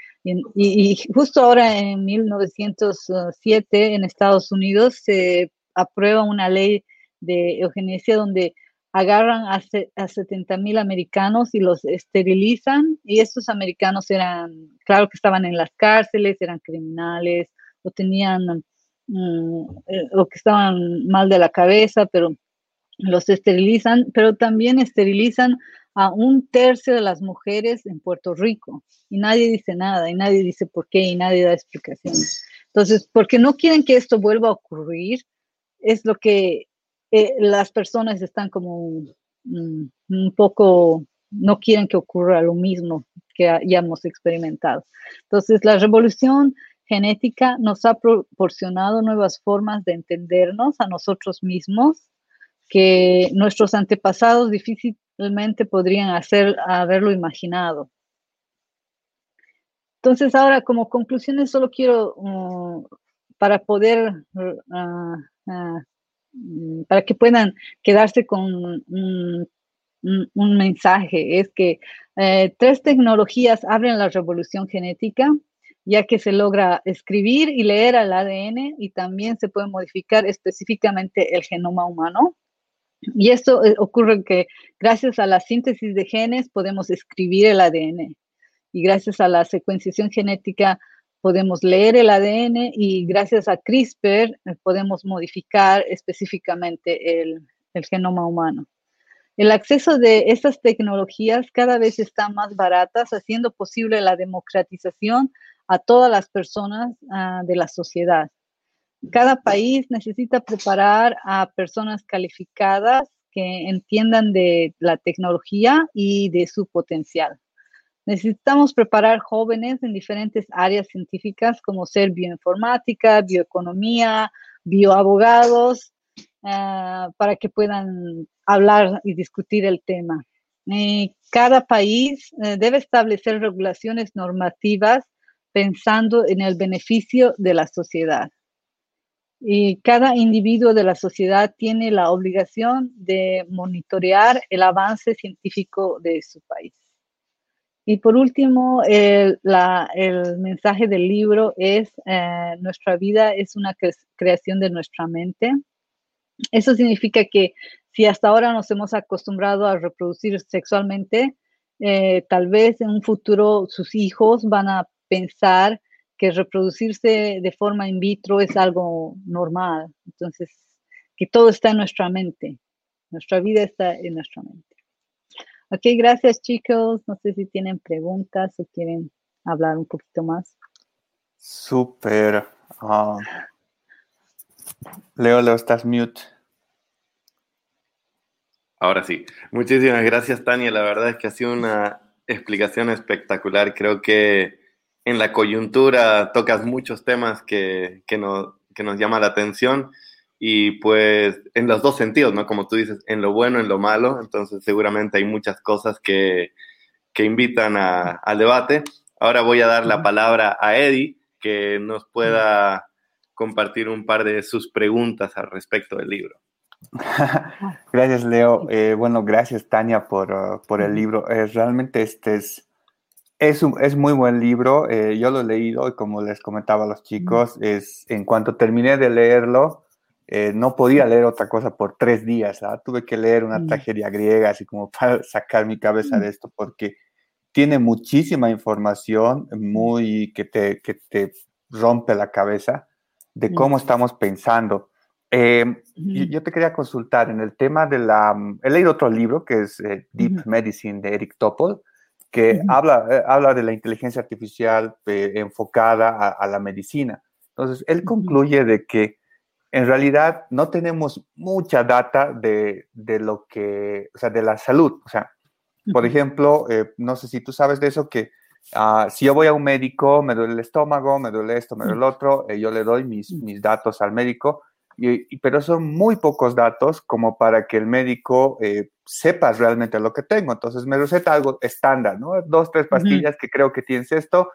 justo ahora en 1907 en Estados Unidos se aprueba una ley de eugenesia donde agarran a, a 70 mil americanos y los esterilizan y estos americanos eran, claro que estaban en las cárceles, eran criminales o tenían mm, eh, o que estaban mal de la cabeza, pero los esterilizan, pero también esterilizan a un tercio de las mujeres en Puerto Rico y nadie dice nada y nadie dice por qué y nadie da explicaciones. Entonces, porque no quieren que esto vuelva a ocurrir, es lo que eh, las personas están como mm, un poco, no quieren que ocurra lo mismo que ya hemos experimentado. Entonces, la revolución genética nos ha proporcionado nuevas formas de entendernos a nosotros mismos que nuestros antepasados difícil, realmente podrían hacer, haberlo imaginado. Entonces, ahora como conclusiones, solo quiero, uh, para poder, uh, uh, para que puedan quedarse con un, mensaje, es que eh, tres tecnologías abren la revolución genética, ya que se logra escribir y leer al ADN y también se puede modificar específicamente el genoma humano. Y esto eh, ocurre que gracias a la síntesis de genes podemos escribir el ADN y gracias a la secuenciación genética podemos leer el ADN y gracias a CRISPR eh, podemos modificar específicamente el, el genoma humano. El acceso de estas tecnologías cada vez está más baratas, haciendo posible la democratización a todas las personas ah, de la sociedad. Cada país necesita preparar a personas calificadas que entiendan de la tecnología y de su potencial. Necesitamos preparar jóvenes en diferentes áreas científicas como ser bioinformática, bioeconomía, bioabogados, ah, para que puedan hablar y discutir el tema. cada país eh, debe establecer regulaciones normativas pensando en el beneficio de la sociedad. Y cada individuo de la sociedad tiene la obligación de monitorear el avance científico de su país. Y por último, el, mensaje del libro es, eh, nuestra vida es una creación de nuestra mente. Eso significa que si hasta ahora nos hemos acostumbrado a reproducir sexualmente, eh, tal vez en un futuro sus hijos van a pensar que reproducirse de forma in vitro es algo normal. Entonces, que todo está en nuestra mente. Nuestra vida está en nuestra mente. Ok, gracias chicos. No sé si tienen preguntas o quieren hablar un poquito más. Súper. Ah, Leo, Leo, estás mute. Ahora sí. Muchísimas gracias, Tania. La verdad es que ha sido una explicación espectacular. Creo que en la coyuntura tocas muchos temas que, que, nos, que nos llama la atención y pues en los dos sentidos, ¿no? Como tú dices, en lo bueno, en lo malo. Entonces seguramente hay muchas cosas que, que invitan a, al debate. Ahora voy a dar la palabra a Eddie, que nos pueda compartir un par de sus preguntas al respecto del libro. [LAUGHS] gracias, Leo. Eh, bueno, gracias, Tania, por, uh, por el libro. Eh, realmente este es es, un, es muy buen libro, eh, yo lo he leído y como les comentaba a los chicos, es, en cuanto terminé de leerlo, eh, no podía leer otra cosa por tres días, ¿ah? tuve que leer una mm. tragedia griega, así como para [LAUGHS] sacar mi cabeza de mm. esto, porque tiene muchísima información muy que te, que te rompe la cabeza de cómo estamos pensando. Eh, yo, te quería consultar en el tema de la... He leído otro libro que es Deep Medicine de Eric Topol, que habla, eh, habla de la inteligencia artificial eh, enfocada a, la medicina. Entonces, él concluye de que en realidad no tenemos mucha data de, de lo que, o sea, de la salud. O sea, por ejemplo, eh, no sé si tú sabes de eso, que ah, si yo voy a un médico, me duele el estómago, me duele esto, me duele el otro, yo le doy mis, mis datos al médico pero son muy pocos datos como para que el médico eh, sepa realmente lo que tengo. Entonces me receta algo estándar, ¿no? Dos, tres pastillas que creo que tienes esto.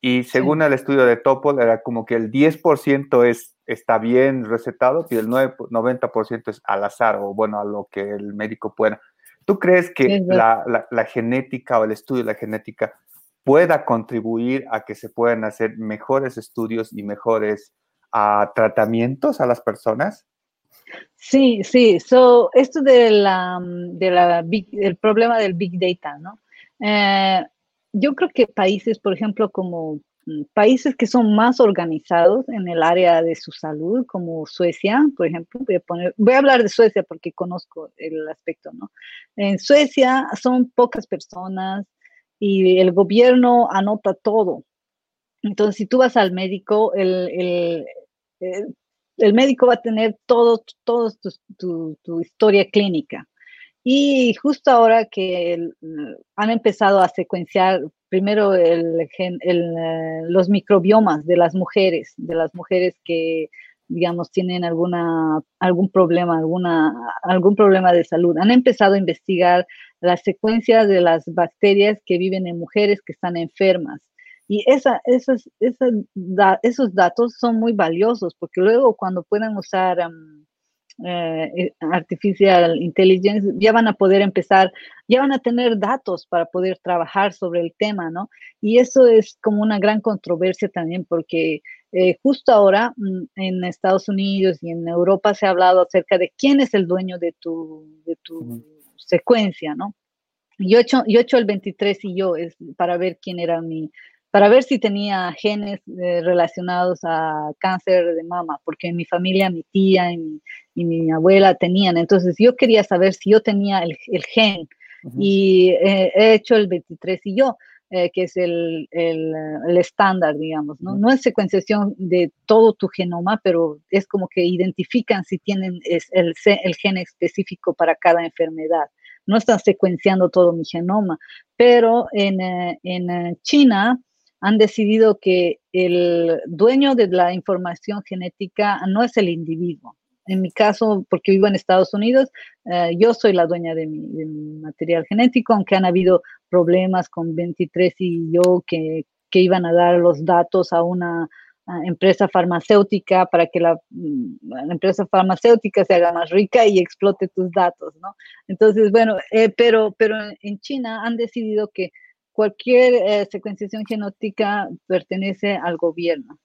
Y según el estudio de Topol, era como que el 10% es, está bien recetado y el 9, 90% es al azar o bueno, a lo que el médico pueda. ¿Tú crees que la, la, la genética o el estudio de la genética pueda contribuir a que se puedan hacer mejores estudios y mejores a tratamientos a las personas? Sí, sí. So, esto de la, de la el problema del Big Data, ¿no? Eh, yo creo que países, por ejemplo, como mm, países que son más organizados en el área de su salud, como Suecia, por ejemplo, voy a, poner, voy a hablar de Suecia porque conozco el aspecto, ¿no? En Suecia son pocas personas y el gobierno anota todo. Entonces, si tú vas al médico, el, eh, el médico va a tener todo, todo tu, historia clínica. Y justo ahora que han empezado a secuenciar primero los microbiomas de las mujeres, de las mujeres que, digamos, tienen alguna, algún problema, alguna, algún problema de salud. Han empezado a investigar la secuencia de las bacterias que viven en mujeres que están enfermas. Y esa, esos, esos datos son muy valiosos porque luego cuando puedan usar eh, eh, artificial intelligence, ya van a poder empezar, ya van a tener datos para poder trabajar sobre el tema, ¿no? Y eso es como una gran controversia también porque eh, justo ahora mm, en Estados Unidos y en Europa se ha hablado acerca de quién es el dueño de tu, de tu secuencia, ¿no? Yo he, hecho, yo he hecho el 23 y yo es para ver quién era mi, para ver si tenía genes eh, relacionados a cáncer de mama, porque en mi familia, mi tía y mi, abuela tenían. Entonces yo quería saber si yo tenía el, gen y eh, he hecho el 23 y yo. Eh, que es el, estándar, digamos, ¿no? No es secuenciación de todo tu genoma, pero es como que identifican si tienen el, el gen específico para cada enfermedad. No están secuenciando todo mi genoma, pero en, en China han decidido que el dueño de la información genética no es el individuo. En mi caso, porque vivo en Estados Unidos, eh, yo soy la dueña de mi, material genético, aunque han habido problemas con 23 y yo que, iban a dar los datos a una empresa farmacéutica para que la, mm, empresa farmacéutica se haga más rica y explote tus datos, ¿no? Entonces, bueno, eh, pero, pero en China han decidido que cualquier eh, secuenciación genótica pertenece al gobierno.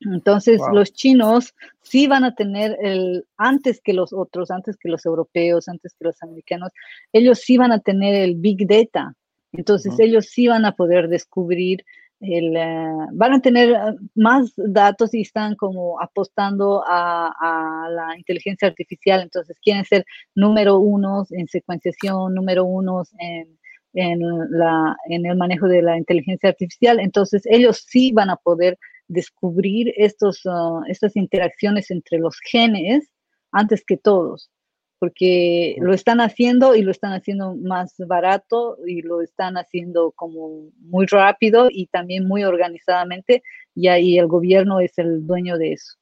Entonces, los chinos sí van a tener el, antes que los otros, antes que los europeos, antes que los americanos, ellos sí van a tener el big data. Entonces, ellos sí van a poder descubrir el, eh, van a tener eh, más datos y están como apostando a, a, la inteligencia artificial. Entonces, quieren ser número unos en secuenciación, número unos en en, la, en el manejo de la inteligencia artificial, entonces ellos sí van a poder descubrir estos, uh, estas interacciones entre los genes antes que todos, porque lo están haciendo y lo están haciendo más barato y lo están haciendo como muy rápido y también muy organizadamente y ahí el gobierno es el dueño de eso.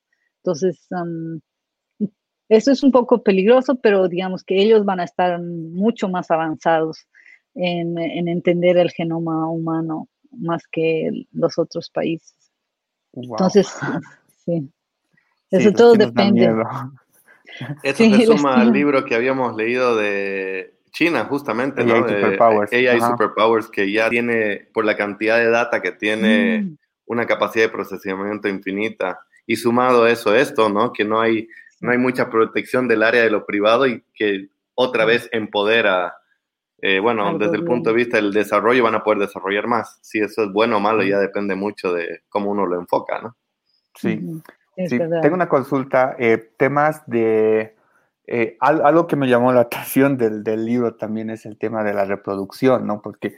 Entonces, um, eso es un poco peligroso, pero digamos que ellos van a estar mucho más avanzados en, entender el genoma humano más que los otros países. Entonces, [LAUGHS] sí. Eso todo depende. [LAUGHS] Esto se suma al libro que habíamos leído de China, justamente, AI ¿no? Superpowers. AI Superpowers, que ya tiene, por la cantidad de data que tiene, mm. una capacidad de procesamiento infinita. Y sumado a eso, esto, ¿no? Que no hay, no hay mucha protección del área de lo privado y que otra vez empodera eh, bueno, desde el punto de vista del desarrollo van a poder desarrollar más. Si eso es bueno o malo ya depende mucho de cómo uno lo enfoca, ¿no? Sí, sí. tengo una consulta, eh, temas de... Eh, algo que me llamó la [LAUGHS] atención del, del, libro también es el tema de la reproducción, ¿no? Porque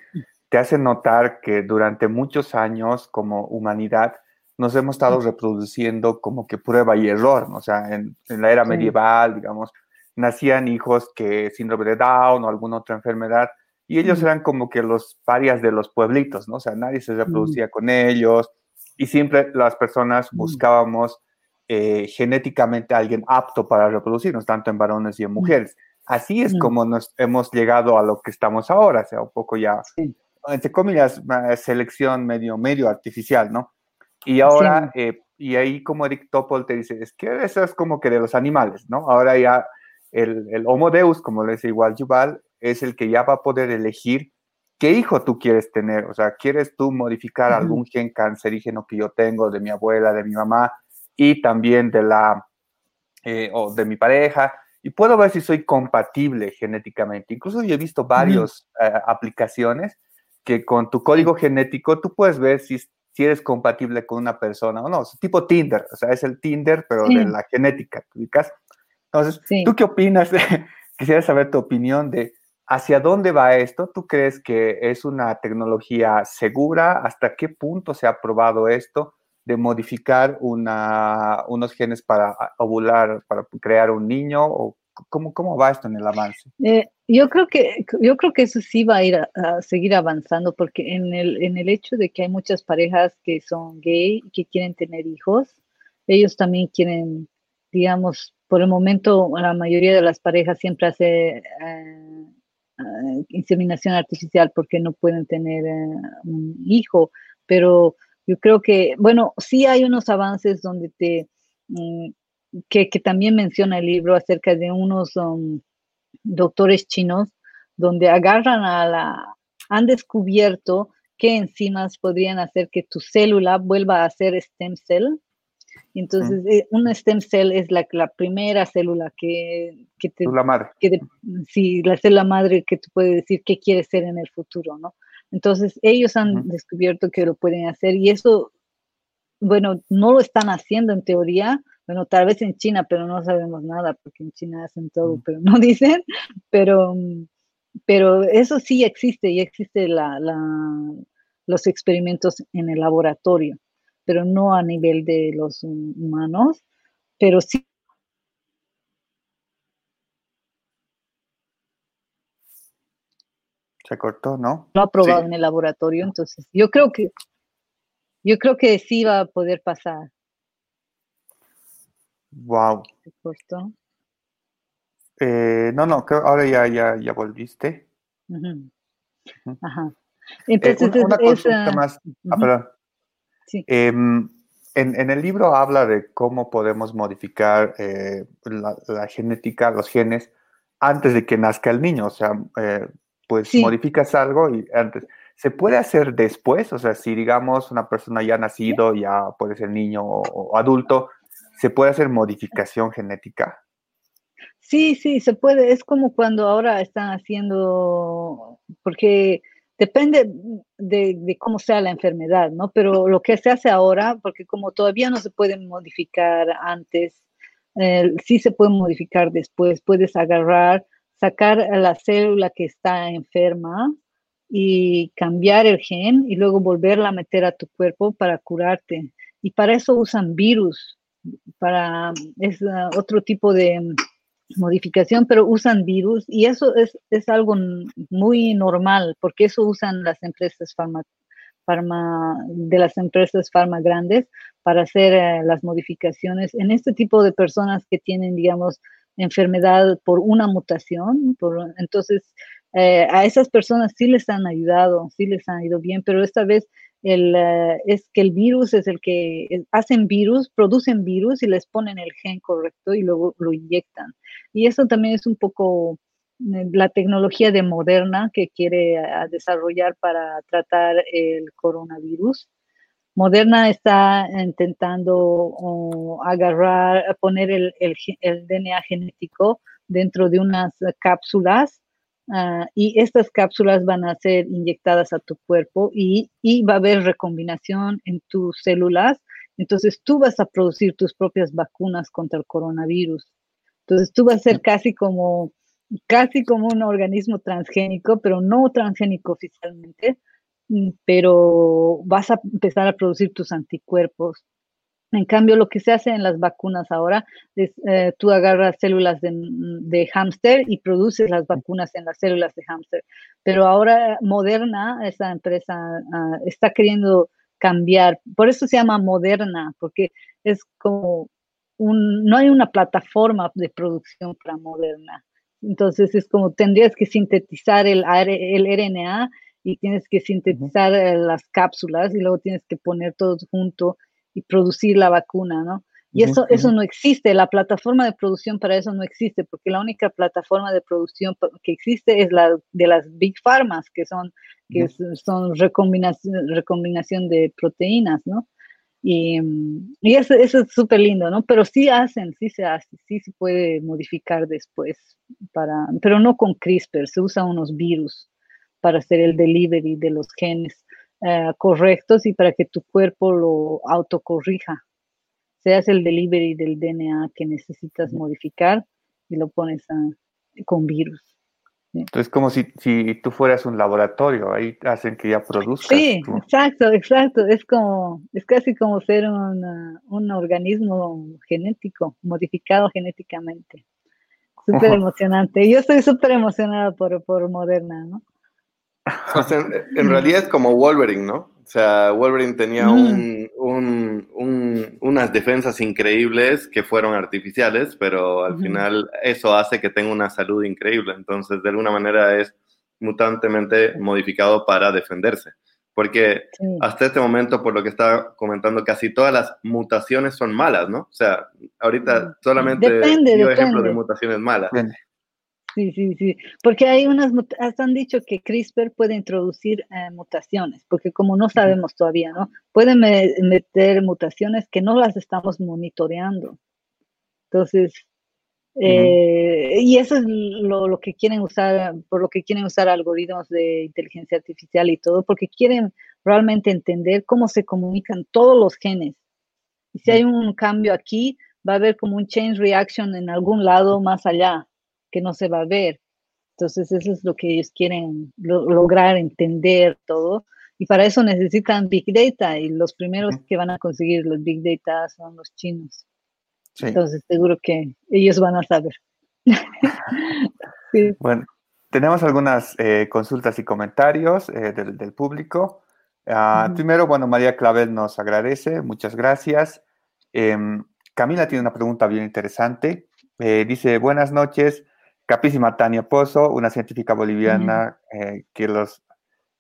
te hace notar que durante muchos años como humanidad nos hemos estado reproduciendo como que prueba y error, ¿no? O sea, en, en la era medieval, digamos, nacían hijos que síndrome de Down o alguna otra enfermedad, y ellos eran como que los parias de los pueblitos, ¿no? O sea, nadie se reproducía con ellos, y siempre las personas buscábamos eh, genéticamente a alguien apto para reproducirnos, tanto en varones y en mujeres. Así es como nos hemos llegado a lo que estamos ahora, o sea, un poco ya, entre comillas, selección medio, medio artificial, ¿no? Y ahora, eh, y ahí como Eric Topol te dice, es que eso es como que de los animales, ¿no? Ahora ya el, el Homo Deus, como le dice igual Yuval, es el que ya va a poder elegir qué hijo tú quieres tener. O sea, ¿quieres tú modificar algún gen cancerígeno que yo tengo de mi abuela, de mi mamá y también de la eh, o de mi pareja? Y puedo ver si soy compatible genéticamente. Incluso yo he visto varias eh, aplicaciones que con tu código genético tú puedes ver si, si eres compatible con una persona o no. Es tipo Tinder, o sea, es el Tinder, pero de la genética. ¿tú entonces, ¿tú qué opinas? [LAUGHS] Quisiera saber tu opinión de hacia dónde va esto. ¿Tú crees que es una tecnología segura? ¿Hasta qué punto se ha probado esto de modificar una, unos genes para ovular, para crear un niño? ¿O cómo, cómo va esto en el avance? Eh, yo creo que yo creo que eso sí va a ir a, a, seguir avanzando porque en el, en el hecho de que hay muchas parejas que son gay y que quieren tener hijos, ellos también quieren, digamos, por el momento, la mayoría de las parejas siempre hace eh, eh, inseminación artificial porque no pueden tener eh, un hijo, pero yo creo que, bueno, sí hay unos avances donde te, mm, que, también menciona el libro acerca de unos um, doctores chinos donde agarran a la, han descubierto qué enzimas podrían hacer que tu célula vuelva a ser stem cell. Entonces, mm. eh, una stem cell es la, la primera célula que, que te... La madre. Que sí, la célula madre que te puede decir qué quiere ser en el futuro, ¿no? Entonces, ellos han descubierto que lo pueden hacer y eso, bueno, no lo están haciendo en teoría, bueno, tal vez en China, pero no sabemos nada, porque en China hacen todo, pero no [LAUGHS] dicen, pero, pero eso sí existe y existe la, los experimentos en el laboratorio, pero no a nivel de los humanos, pero sí Se cortó, ¿no? No aprobado en el laboratorio, entonces yo creo que yo creo que sí va a poder pasar. Wow. Se cortó. Eh, no, no, creo ahora ya, ya, ya volviste. Ajá. Eh, Entonces, una, consulta más. Ah, perdón. Sí. Em, en, en, el libro habla de cómo podemos modificar eh, la, la, genética, los genes, antes de que nazca el niño. O sea, pues modificas algo y antes. ¿Se puede hacer después? O sea, si digamos una persona ya ha nacido, ya puede ser niño o, adulto, ¿se puede hacer modificación genética? Sí, sí, se puede. Es como cuando ahora están haciendo, porque depende de, cómo sea la enfermedad, ¿no? Pero lo que se hace ahora, porque como todavía no se puede modificar antes, eh, sí se puede modificar después. Puedes agarrar sacar a la célula que está enferma y cambiar el gen y luego volverla a meter a tu cuerpo para curarte. Y para eso usan virus, para es uh, otro tipo de modificación, pero usan virus y eso es, es algo muy normal porque eso usan las empresas farma, de las empresas farma grandes para hacer eh, las modificaciones en este tipo de personas que tienen, digamos, enfermedad por una mutación. Por, entonces, eh, a esas personas sí les han ayudado, sí les han ido bien, pero esta vez el, eh, es que el virus es el que hacen virus, producen virus y les ponen el gen correcto y luego lo inyectan. Y eso también es un poco eh, la tecnología de Moderna que quiere desarrollar para tratar el coronavirus. Moderna está intentando agarrar, poner el, DNA genético dentro de unas cápsulas ah, y estas cápsulas van a ser inyectadas a tu cuerpo y, va a haber recombinación en tus células. Entonces tú vas a producir tus propias vacunas contra el coronavirus. Entonces tú vas a ser casi como, casi como un organismo transgénico, pero no transgénico oficialmente, Mm, pero vas a empezar a producir tus anticuerpos. En cambio, lo que se hace en las vacunas ahora es eh, tú agarras células de, de hámster y produces las vacunas en las células de hámster. Pero ahora Moderna, esa empresa, ah, está queriendo cambiar. Por eso se llama Moderna, porque es como un, no hay una plataforma de producción para Moderna. Entonces es como tendrías que sintetizar el, el RNA y tienes que sintetizar eh, las cápsulas y luego tienes que poner todo junto y producir la vacuna, ¿no? Y eso, eso no existe, la plataforma de producción para eso no existe, porque la única plataforma de producción que existe es la de las Big Pharmas, que son, que son recombinación, recombinación de proteínas, ¿no? Y, y eso, eso es súper lindo, ¿no? Pero sí hacen, sí se hace, sí se puede modificar después, para, pero no con CRISPR, se usan unos virus para hacer el delivery de los genes eh, correctos y para que tu cuerpo lo autocorrija. Se hace el delivery del DNA que necesitas modificar y lo pones con virus. Entonces, como si, si, tú fueras un laboratorio, ahí hacen que ya produzca. Sí, exacto, exacto. Es como, es casi como ser un organismo genético, modificado genéticamente. Súper emocionante. Yo estoy súper emocionada por, por Moderna, ¿no? [LAUGHS] en, realidad es como Wolverine, ¿no? O sea, Wolverine tenía mm. unas defensas increíbles que fueron artificiales, pero al final eso hace que tenga una salud increíble. Entonces, de alguna manera es mutantemente modificado para defenderse. Porque hasta este momento, por lo que estaba comentando, casi todas las mutaciones son malas, ¿no? O sea, ahorita mm. solamente depende, ejemplo de mutaciones malas. Sí, sí, sí. Porque hay unas, hasta han dicho que CRISPR puede introducir eh, mutaciones, porque como no sabemos todavía, ¿no? Pueden meter mutaciones que no las estamos monitoreando. Entonces, eh, y eso es lo, que quieren usar, por lo que quieren usar algoritmos de inteligencia artificial y todo, porque quieren realmente entender cómo se comunican todos los genes. Y si hay un cambio aquí, va a haber como un change reaction en algún lado más allá, que no se va a ver. Entonces, eso es lo que ellos quieren lograr, entender todo. Y para eso necesitan Big Data y los primeros que van a conseguir los Big Data son los chinos. Entonces, seguro que ellos van a saber. [LAUGHS] Bueno, tenemos algunas eh, consultas y comentarios eh, del, público. Ah, primero, bueno, María Clavel nos agradece, muchas gracias. Em, Camila tiene una pregunta bien interesante. Eh, dice, buenas noches, capísima Tania Pozo, una científica boliviana que, los,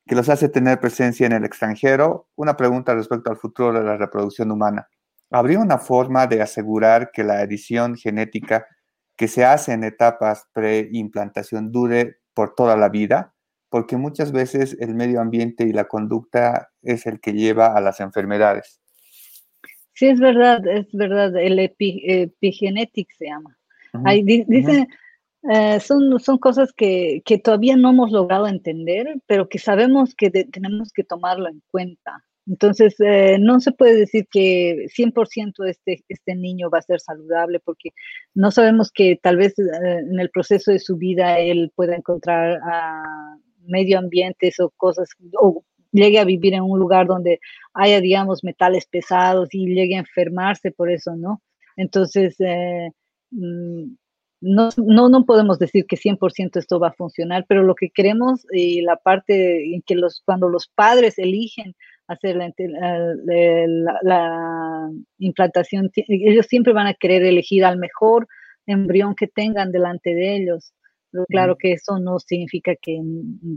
que los hace tener presencia en el extranjero. Una pregunta respecto al futuro de la reproducción humana. ¿Habría una forma de asegurar que la edición genética que se hace en etapas preimplantación dure por toda la vida? Porque muchas veces el medio ambiente y la conducta es el que lleva a las enfermedades. Sí, es verdad, es verdad. El epigenetic se llama. dice, eh, son, son cosas que, todavía no hemos logrado entender, pero que sabemos que tenemos que tomarlo en cuenta. Entonces, eh, no se puede decir que 100% este, este niño va a ser saludable porque no sabemos que tal vez eh, en el proceso de su vida él pueda encontrar a medio ambientes o cosas, o llegue a vivir en un lugar donde haya, digamos, metales pesados y llegue a enfermarse por eso, ¿no? Entonces, eh, mm, no, no, no, podemos decir que 100% esto va a funcionar, pero lo que queremos y la parte en que los, cuando los padres eligen hacer la, implantación, ellos siempre van a querer elegir al mejor embrión que tengan delante de ellos. Pero claro que eso no significa que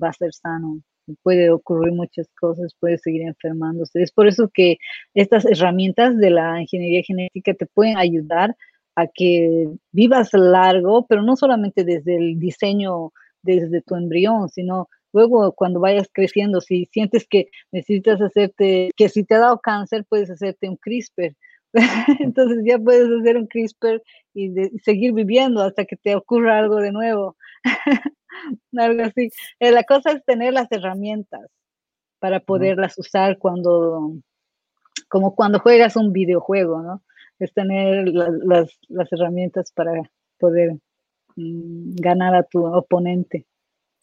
va a ser sano. Puede ocurrir muchas cosas, puede seguir enfermándose. Es por eso que estas herramientas de la ingeniería genética te pueden ayudar a que vivas largo, pero no solamente desde el diseño, desde tu embrión, sino Luego, cuando vayas creciendo, si sientes que necesitas hacerte, que si te ha dado cáncer, puedes hacerte un CRISPR. [LAUGHS] Entonces ya puedes hacer un CRISPR y, seguir viviendo hasta que te ocurra algo de nuevo. [LAUGHS] algo así. Eh, la cosa es tener las herramientas para poderlas usar cuando, como cuando juegas un videojuego, ¿no? Es tener las, las, herramientas para poder mm, ganar a tu oponente.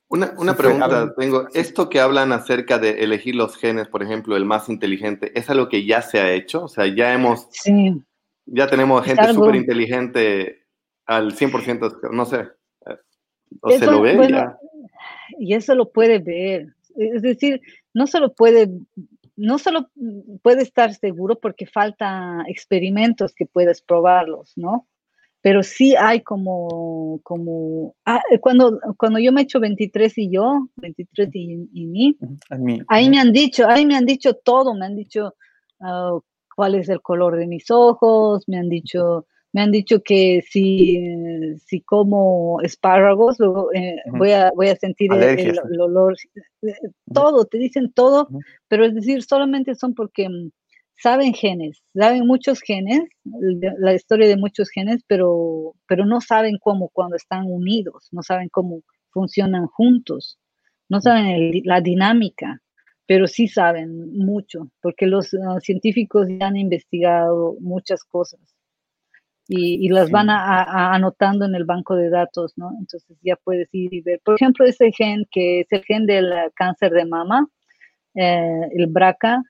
Una, una pregunta tengo. Esto que hablan acerca de elegir los genes, por ejemplo, el más inteligente, ¿es algo que ya se ha hecho? O sea, ya hemos... Sí. Ya tenemos gente súper inteligente al 100%, no sé. ¿O se lo ve ya? Y eso lo puede ver. Es decir, no se lo puede, no solo puede estar seguro porque falta experimentos que puedes probarlos, ¿no? pero sí hay como, como ah, cuando, cuando yo me echo 23 y yo, 23 y, y mí, ahí me han dicho, ahí me han dicho todo, me han dicho ah, cuál es el color de mis ojos, me han dicho, me han dicho que si, si como espárragos, luego eh, voy, a, voy a sentir el, olor, eh, todo, te dicen todo, pero es decir, solamente son porque mm, saben genes, saben muchos genes, la historia de muchos genes, pero, pero no saben cómo cuando están unidos, no saben cómo funcionan juntos, no saben la dinámica, pero sí saben mucho, porque los ah, científicos ya han investigado muchas cosas y, las van a, anotando en el banco de datos, ¿no? Entonces ya puedes ir y ver, por ejemplo, ese gen que es el gen del cáncer de mama, eh, el BRCA,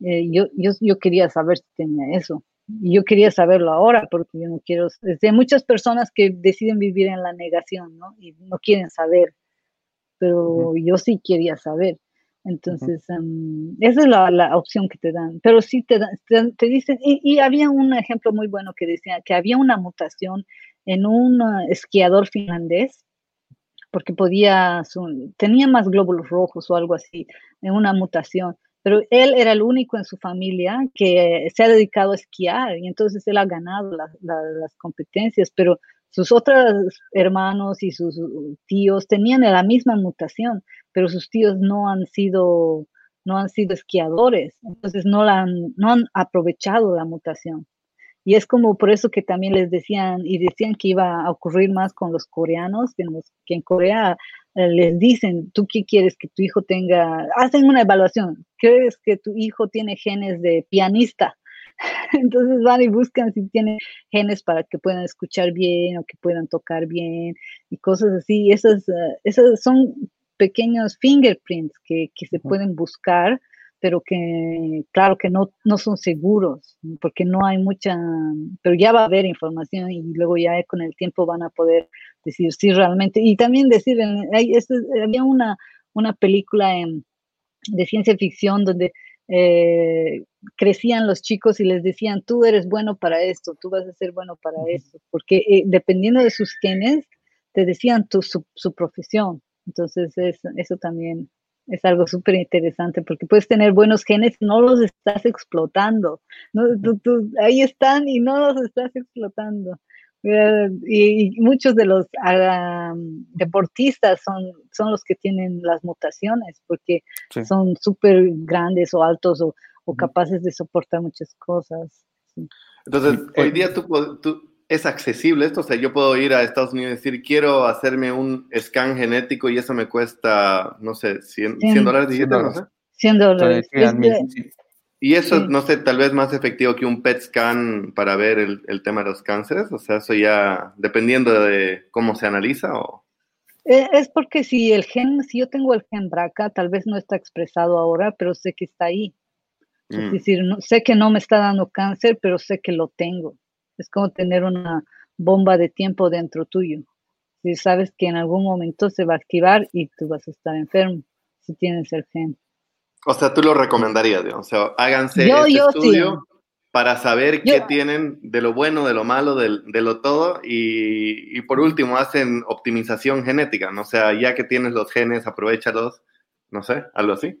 eh, yo, yo, yo quería saber si tenía eso. Y yo quería saberlo ahora porque yo no quiero, hay muchas personas que deciden vivir en la negación, ¿no? Y no quieren saber, pero yo sí quería saber. Entonces, em, esa es la, la, opción que te dan. Pero sí te, te, dicen, y, había un ejemplo muy bueno que decía que había una mutación en un uh, esquiador finlandés, porque podía, tenía más glóbulos rojos o algo así, en una mutación pero él era el único en su familia que se ha dedicado a esquiar y entonces él ha ganado las competencias, pero sus otros hermanos y sus tíos tenían la misma mutación, pero sus tíos no han sido, no han sido esquiadores, entonces no, la han, no han aprovechado la mutación. Y es como por eso que también les decían, y decían que iba a ocurrir más con los coreanos, que en, que en Corea eh, les dicen, ¿tú qué quieres que tu hijo tenga? Hacen una evaluación, ¿crees que tu hijo tiene genes de pianista? [LAUGHS] Entonces van y buscan si tiene genes para que puedan escuchar bien o que puedan tocar bien y cosas así. Esas, eh, esas son pequeños fingerprints que, que se pueden buscar, pero que claro que no, no son seguros, porque no hay mucha, pero ya va a haber información y luego ya con el tiempo van a poder decir si realmente, y también decir, hay, había una, una película de ciencia ficción donde eh, crecían los chicos y les decían, tú eres bueno para esto, tú vas a ser bueno para esto, porque eh, dependiendo de sus genes, te decían tu, su, profesión. Entonces, eso también es algo súper interesante porque puedes tener buenos genes no los estás explotando. ¿no? ahí están y no los estás explotando. Eh, y, muchos de los deportistas son, son los que tienen las mutaciones porque son súper grandes o altos o, capaces de soportar muchas cosas. Entonces, hoy día tú, es accesible esto, o sea, yo puedo ir a Estados Unidos y decir, quiero hacerme un scan genético y eso me cuesta, no sé, 100, 100 dólares, 100 dólares. Y eso, no sé, tal vez más efectivo que un PET scan para ver el, tema de los cánceres. O sea, eso ya dependiendo de cómo se analiza o... Eh, es porque si el gen, si yo tengo el gen BRCA, tal vez no está expresado ahora, pero sé que está ahí. Es mm. decir, no, sé que no me está dando cáncer, pero sé que lo tengo. Es como tener una bomba de tiempo dentro tuyo. Si sabes que en algún momento se va a activar y tú vas a estar enfermo si tienes el gen. O sea, tú lo recomendarías. O sea, háganse este estudio para saber qué tienen de lo bueno, de lo malo, de, lo todo. Y, por último, hacen optimización genética. ¿no? O sea, ya que tienes los genes, aprovechalos. No sé, algo así.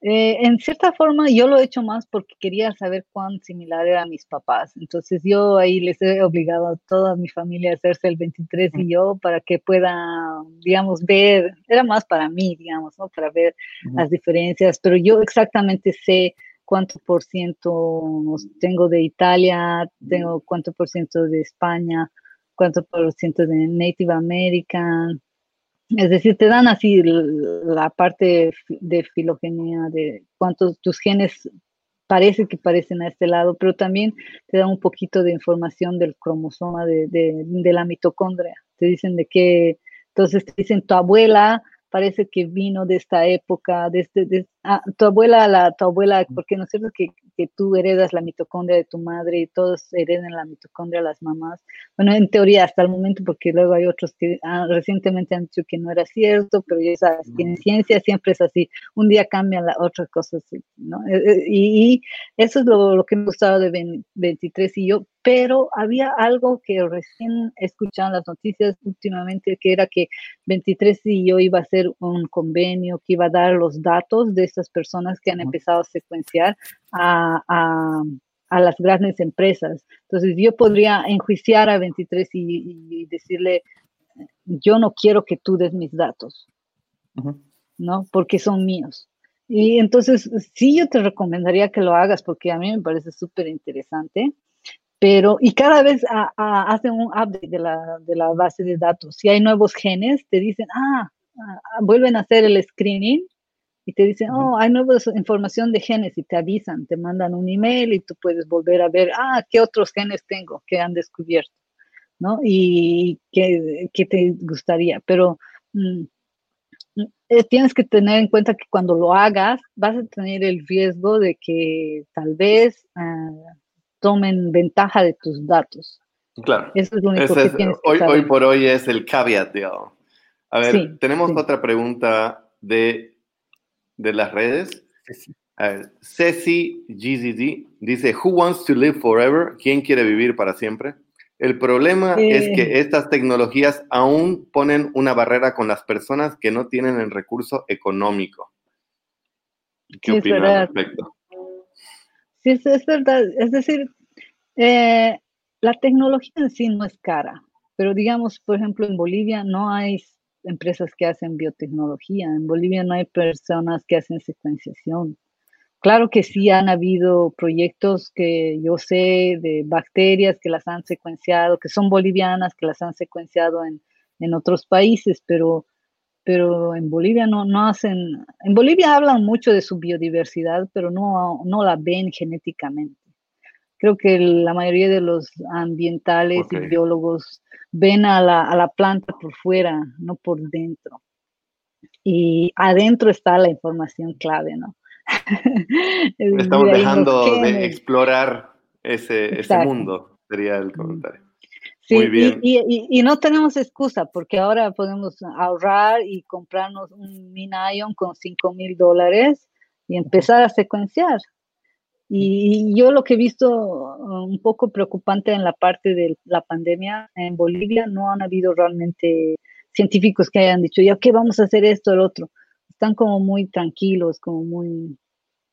Eh, en cierta forma, yo lo he hecho más porque quería saber cuán similar era a mis papás. Entonces, yo ahí les he obligado a toda mi familia a hacerse el 23 y yo para que pueda, digamos, ver, era más para mí, digamos, ¿no? Para ver las diferencias, pero yo exactamente sé cuánto por ciento tengo de Italia, tengo cuánto por ciento de España, cuánto por ciento de Native American, es decir, te dan así la parte de filogenia, de cuántos tus genes parece que parecen a este lado, pero también te dan un poquito de información del cromosoma de, de la mitocondria. Te dicen de qué, entonces te dicen tu abuela parece que vino de esta época, de, este, ah, tu abuela, la, tu abuela, porque no es cierto que, que, tú heredas la mitocondria de tu madre y todos heredan la mitocondria las mamás. Bueno, en teoría hasta el momento, porque luego hay otros que ah, recientemente han dicho que no era cierto, pero ya sabes que en ciencia siempre es así, un día cambian las otras cosas, ¿no? Eh, eh, y, eso es lo, lo que me gustaba de 23 y yo pero había algo que recién escuchaban las noticias últimamente, que era que 23 y yo iba a hacer un convenio que iba a dar los datos de esas personas que han empezado a secuenciar a, las grandes empresas. Entonces yo podría enjuiciar a 23 y, decirle, yo no quiero que tú des mis datos, ¿no? Porque son míos. Y entonces, sí, yo te recomendaría que lo hagas porque a mí me parece súper interesante pero y cada vez hacen un update de la, de la, base de datos. Si hay nuevos genes, te dicen, ah, ah, ah vuelven a hacer el screening y te dicen, oh, hay nueva información de genes y te avisan, te mandan un email y tú puedes volver a ver, ah, qué otros genes tengo que han descubierto, ¿no? Y qué, qué te gustaría, pero... Mm, eh, tienes que tener en cuenta que cuando lo hagas vas a tener el riesgo de que tal vez ah, tomen ventaja de tus datos. Claro. Eso es lo único que tienes que hoy, hoy por hoy es el caveat, A ver, tenemos otra pregunta de, de las redes. A ver, Ceci GZZ dice, Who wants to live forever? ¿Quién quiere vivir para siempre? El problema es que estas tecnologías aún ponen una barrera con las personas que no tienen el recurso económico. ¿Qué opinas al respecto? Sí, es, verdad. Es decir, eh, la tecnología en sí no es cara. pero digamos, por ejemplo, en Bolivia no hay empresas que hacen biotecnología, en Bolivia no hay personas que hacen secuenciación. Claro que sí han habido proyectos que yo sé de bacterias que las han secuenciado, que son bolivianas, que las han secuenciado en, en otros países, pero, pero en Bolivia no, no hacen, en Bolivia hablan mucho de su biodiversidad, pero no, no la ven genéticamente. Creo que la mayoría de los ambientales y biólogos ven a la, a la planta por fuera, no por dentro. Y adentro está la información clave, ¿no? [LAUGHS] Estamos dejando de explorar ese, ese, mundo, sería el comentario. Sí, Muy bien. Y, y, y, no tenemos excusa porque ahora podemos ahorrar y comprarnos un Minion con 5 mil dólares y empezar a secuenciar. Y yo lo que he visto un poco preocupante en la parte de la pandemia en Bolivia, no han habido realmente científicos que hayan dicho, ya que vamos a hacer esto, el otro están como muy tranquilos, como muy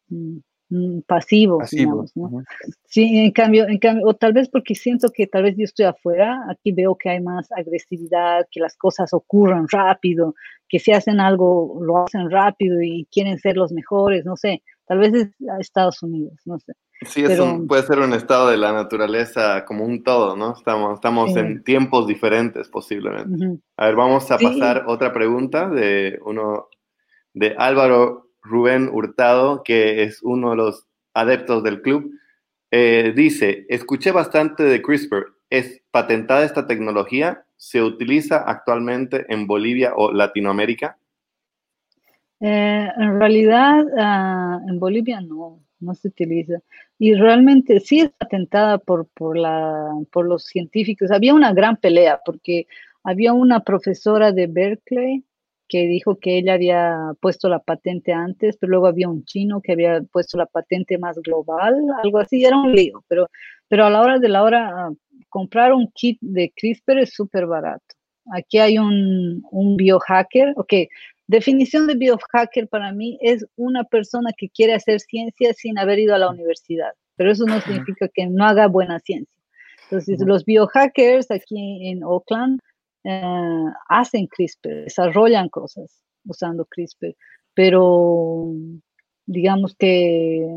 mm, mm, pasivos, digamos, ¿no? Sí, en cambio, en cambio, o tal vez porque siento que tal vez yo estoy afuera, aquí veo que hay más agresividad, que las cosas ocurren rápido, que si hacen algo, lo hacen rápido y quieren ser los mejores, no sé, tal vez es Estados Unidos, no sé. Sí, puede ser un estado de la naturaleza como un todo, ¿no? Estamos, estamos en tiempos diferentes posiblemente. A ver, vamos a pasar otra pregunta de uno de Álvaro Rubén Hurtado, que es uno de los adeptos del club. Eh, dice, escuché bastante de CRISPR. ¿Es patentada esta tecnología? ¿Se utiliza actualmente en Bolivia o Latinoamérica? Eh, en realidad, ah, en Bolivia no, no se utiliza. Y realmente sí es patentada por, por, la, por los científicos. Había una gran pelea porque había una profesora de Berkeley que dijo que ella había puesto la patente antes, pero luego había un chino que había puesto la patente más global, algo así, era un lío, pero, pero a la hora de la hora, comprar un kit de CRISPR es súper barato. Aquí hay un, un biohacker, ok, definición de biohacker para mí es una persona que quiere hacer ciencia sin haber ido a la universidad, pero eso no significa que no haga buena ciencia. Entonces, los biohackers aquí en Oakland eh, hacen CRISPR, desarrollan cosas usando CRISPR, pero digamos que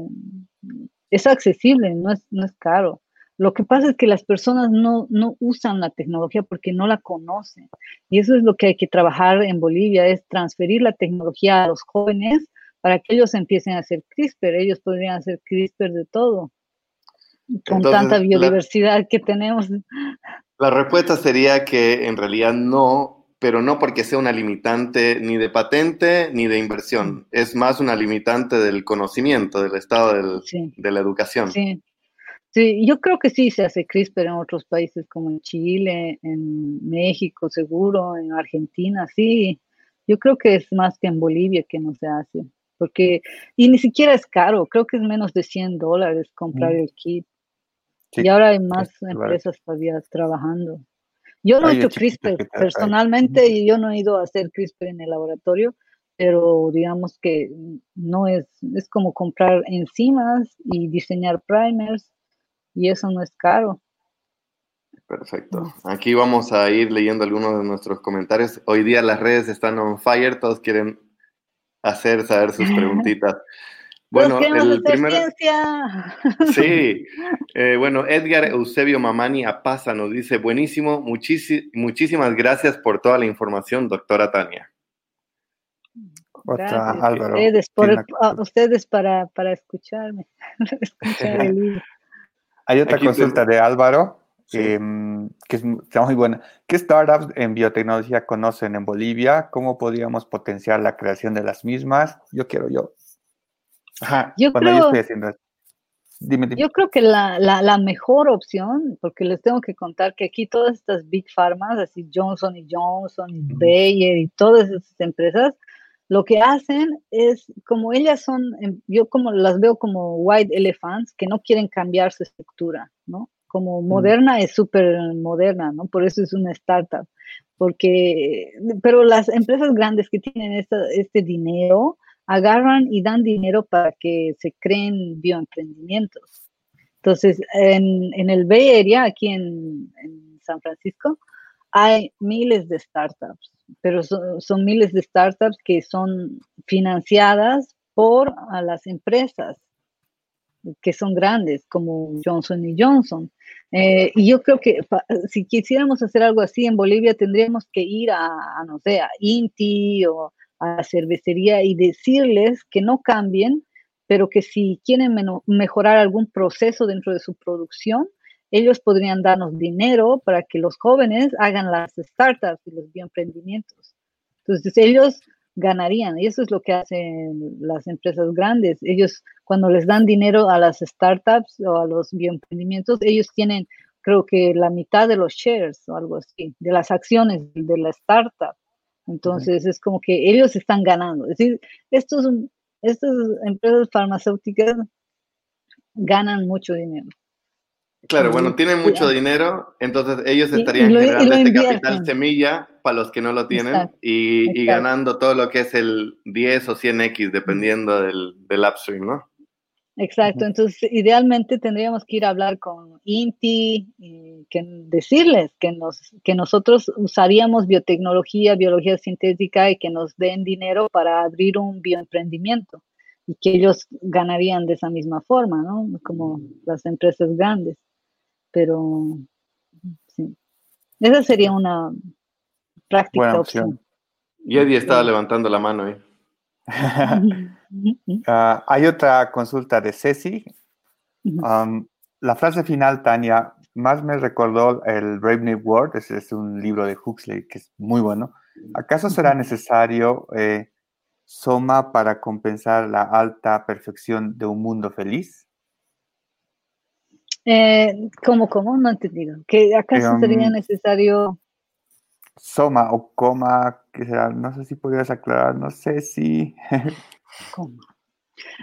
es accesible, no es, no es caro. Lo que pasa es que las personas no, no, usan la tecnología porque no la conocen. Y eso es lo que hay que trabajar en Bolivia, es transferir la tecnología a los jóvenes para que ellos empiecen a hacer CRISPR. Ellos podrían hacer CRISPR de todo, con tanta biodiversidad que tenemos. La respuesta sería que en realidad no, pero no porque sea una limitante ni de patente ni de inversión. Es más una limitante del conocimiento, del estado de la educación. Sí. Sí, yo creo que sí se hace CRISPR en otros países como en Chile, en México seguro, en Argentina, sí. Yo creo que es más que en Bolivia que no se hace. Porque, y ni siquiera es caro, creo que es menos de 100 dólares comprar el kit y ahora hay más empresas todavía trabajando. Yo no he hecho CRISPR personalmente y yo no he ido a hacer CRISPR en el laboratorio, pero digamos que no es, es como comprar enzimas y diseñar primers y eso no es caro. Perfecto. Aquí vamos a ir leyendo algunos de nuestros comentarios. Hoy día las redes están on fire, todos quieren hacer saber sus [LAUGHS] preguntitas. Bueno, el primero. [LAUGHS] Sí, eh, bueno, Edgar Eusebio Mamani Apaza nos dice: Buenísimo, muchísimas gracias por toda la información, doctora Tania. Otra, Álvaro. Ustedes, para, para escucharme. [LAUGHS] Hay otra consulta de Álvaro. Em, que es, está muy buena. ¿Qué startups en biotecnología conocen en Bolivia? ¿Cómo podríamos potenciar la creación de las mismas? Yo quiero yo yo creo, yo creo que la, la, mejor opción, porque les tengo que contar que aquí todas estas big pharmas, así Johnson y Johnson, y Bayer y todas esas empresas, lo que hacen es, como ellas son, em, yo como las veo como white elephants, que no quieren cambiar su estructura, ¿no? Como moderna es súper moderna, ¿no? Por eso es una startup. Porque, pero las empresas grandes que tienen este dinero, agarran y dan dinero para que se creen bioemprendimientos. Entonces, en, el Bay Area, aquí en, San Francisco, hay miles de startups, pero son, miles de startups que son financiadas por las empresas que son grandes, como Johnson y Johnson. Eh, y yo creo que si quisiéramos hacer algo así en Bolivia, tendríamos que ir a, no sé, a Inti o a la cervecería y decirles que no cambien, pero que si quieren mejorar algún proceso dentro de su producción, ellos podrían darnos dinero para que los jóvenes hagan las startups y los bioemprendimientos. Entonces ellos ganarían y eso es lo que hacen las empresas grandes. Ellos cuando les dan dinero a las startups o a los bioemprendimientos, ellos tienen creo que la mitad de los shares o algo así, de las acciones de la startup. Entonces es como que ellos están ganando. Es decir, estos, estas empresas farmacéuticas ganan mucho dinero. Claro, bueno, tienen mucho dinero, entonces ellos estarían generando este capital semilla para los que no lo tienen y, ganando todo lo que es el 10 o 100x dependiendo del, del upstream, ¿no? Exacto, entonces idealmente tendríamos que ir a hablar con INTI y que, decirles que, nos, que nosotros usaríamos biotecnología, biología sintética y que nos den dinero para abrir un bioemprendimiento y que ellos ganarían de esa misma forma, ¿no? Como las empresas grandes pero sí. Esa sería una práctica opción. Y Eddie estaba levantando la mano ahí. [LAUGHS] Ah, hay otra consulta de Ceci. Um, la frase final, Tania, más me recordó el Brave New World, ese es un libro de Huxley que es muy bueno. ¿Acaso será necesario eh, Soma para compensar la alta perfección de un mundo feliz? Eh, ¿Cómo, cómo? No he entendido. ¿Que acaso sería necesario? Soma o coma, que será, no sé si podrías aclarar, no sé si. [LAUGHS] ¿Cómo?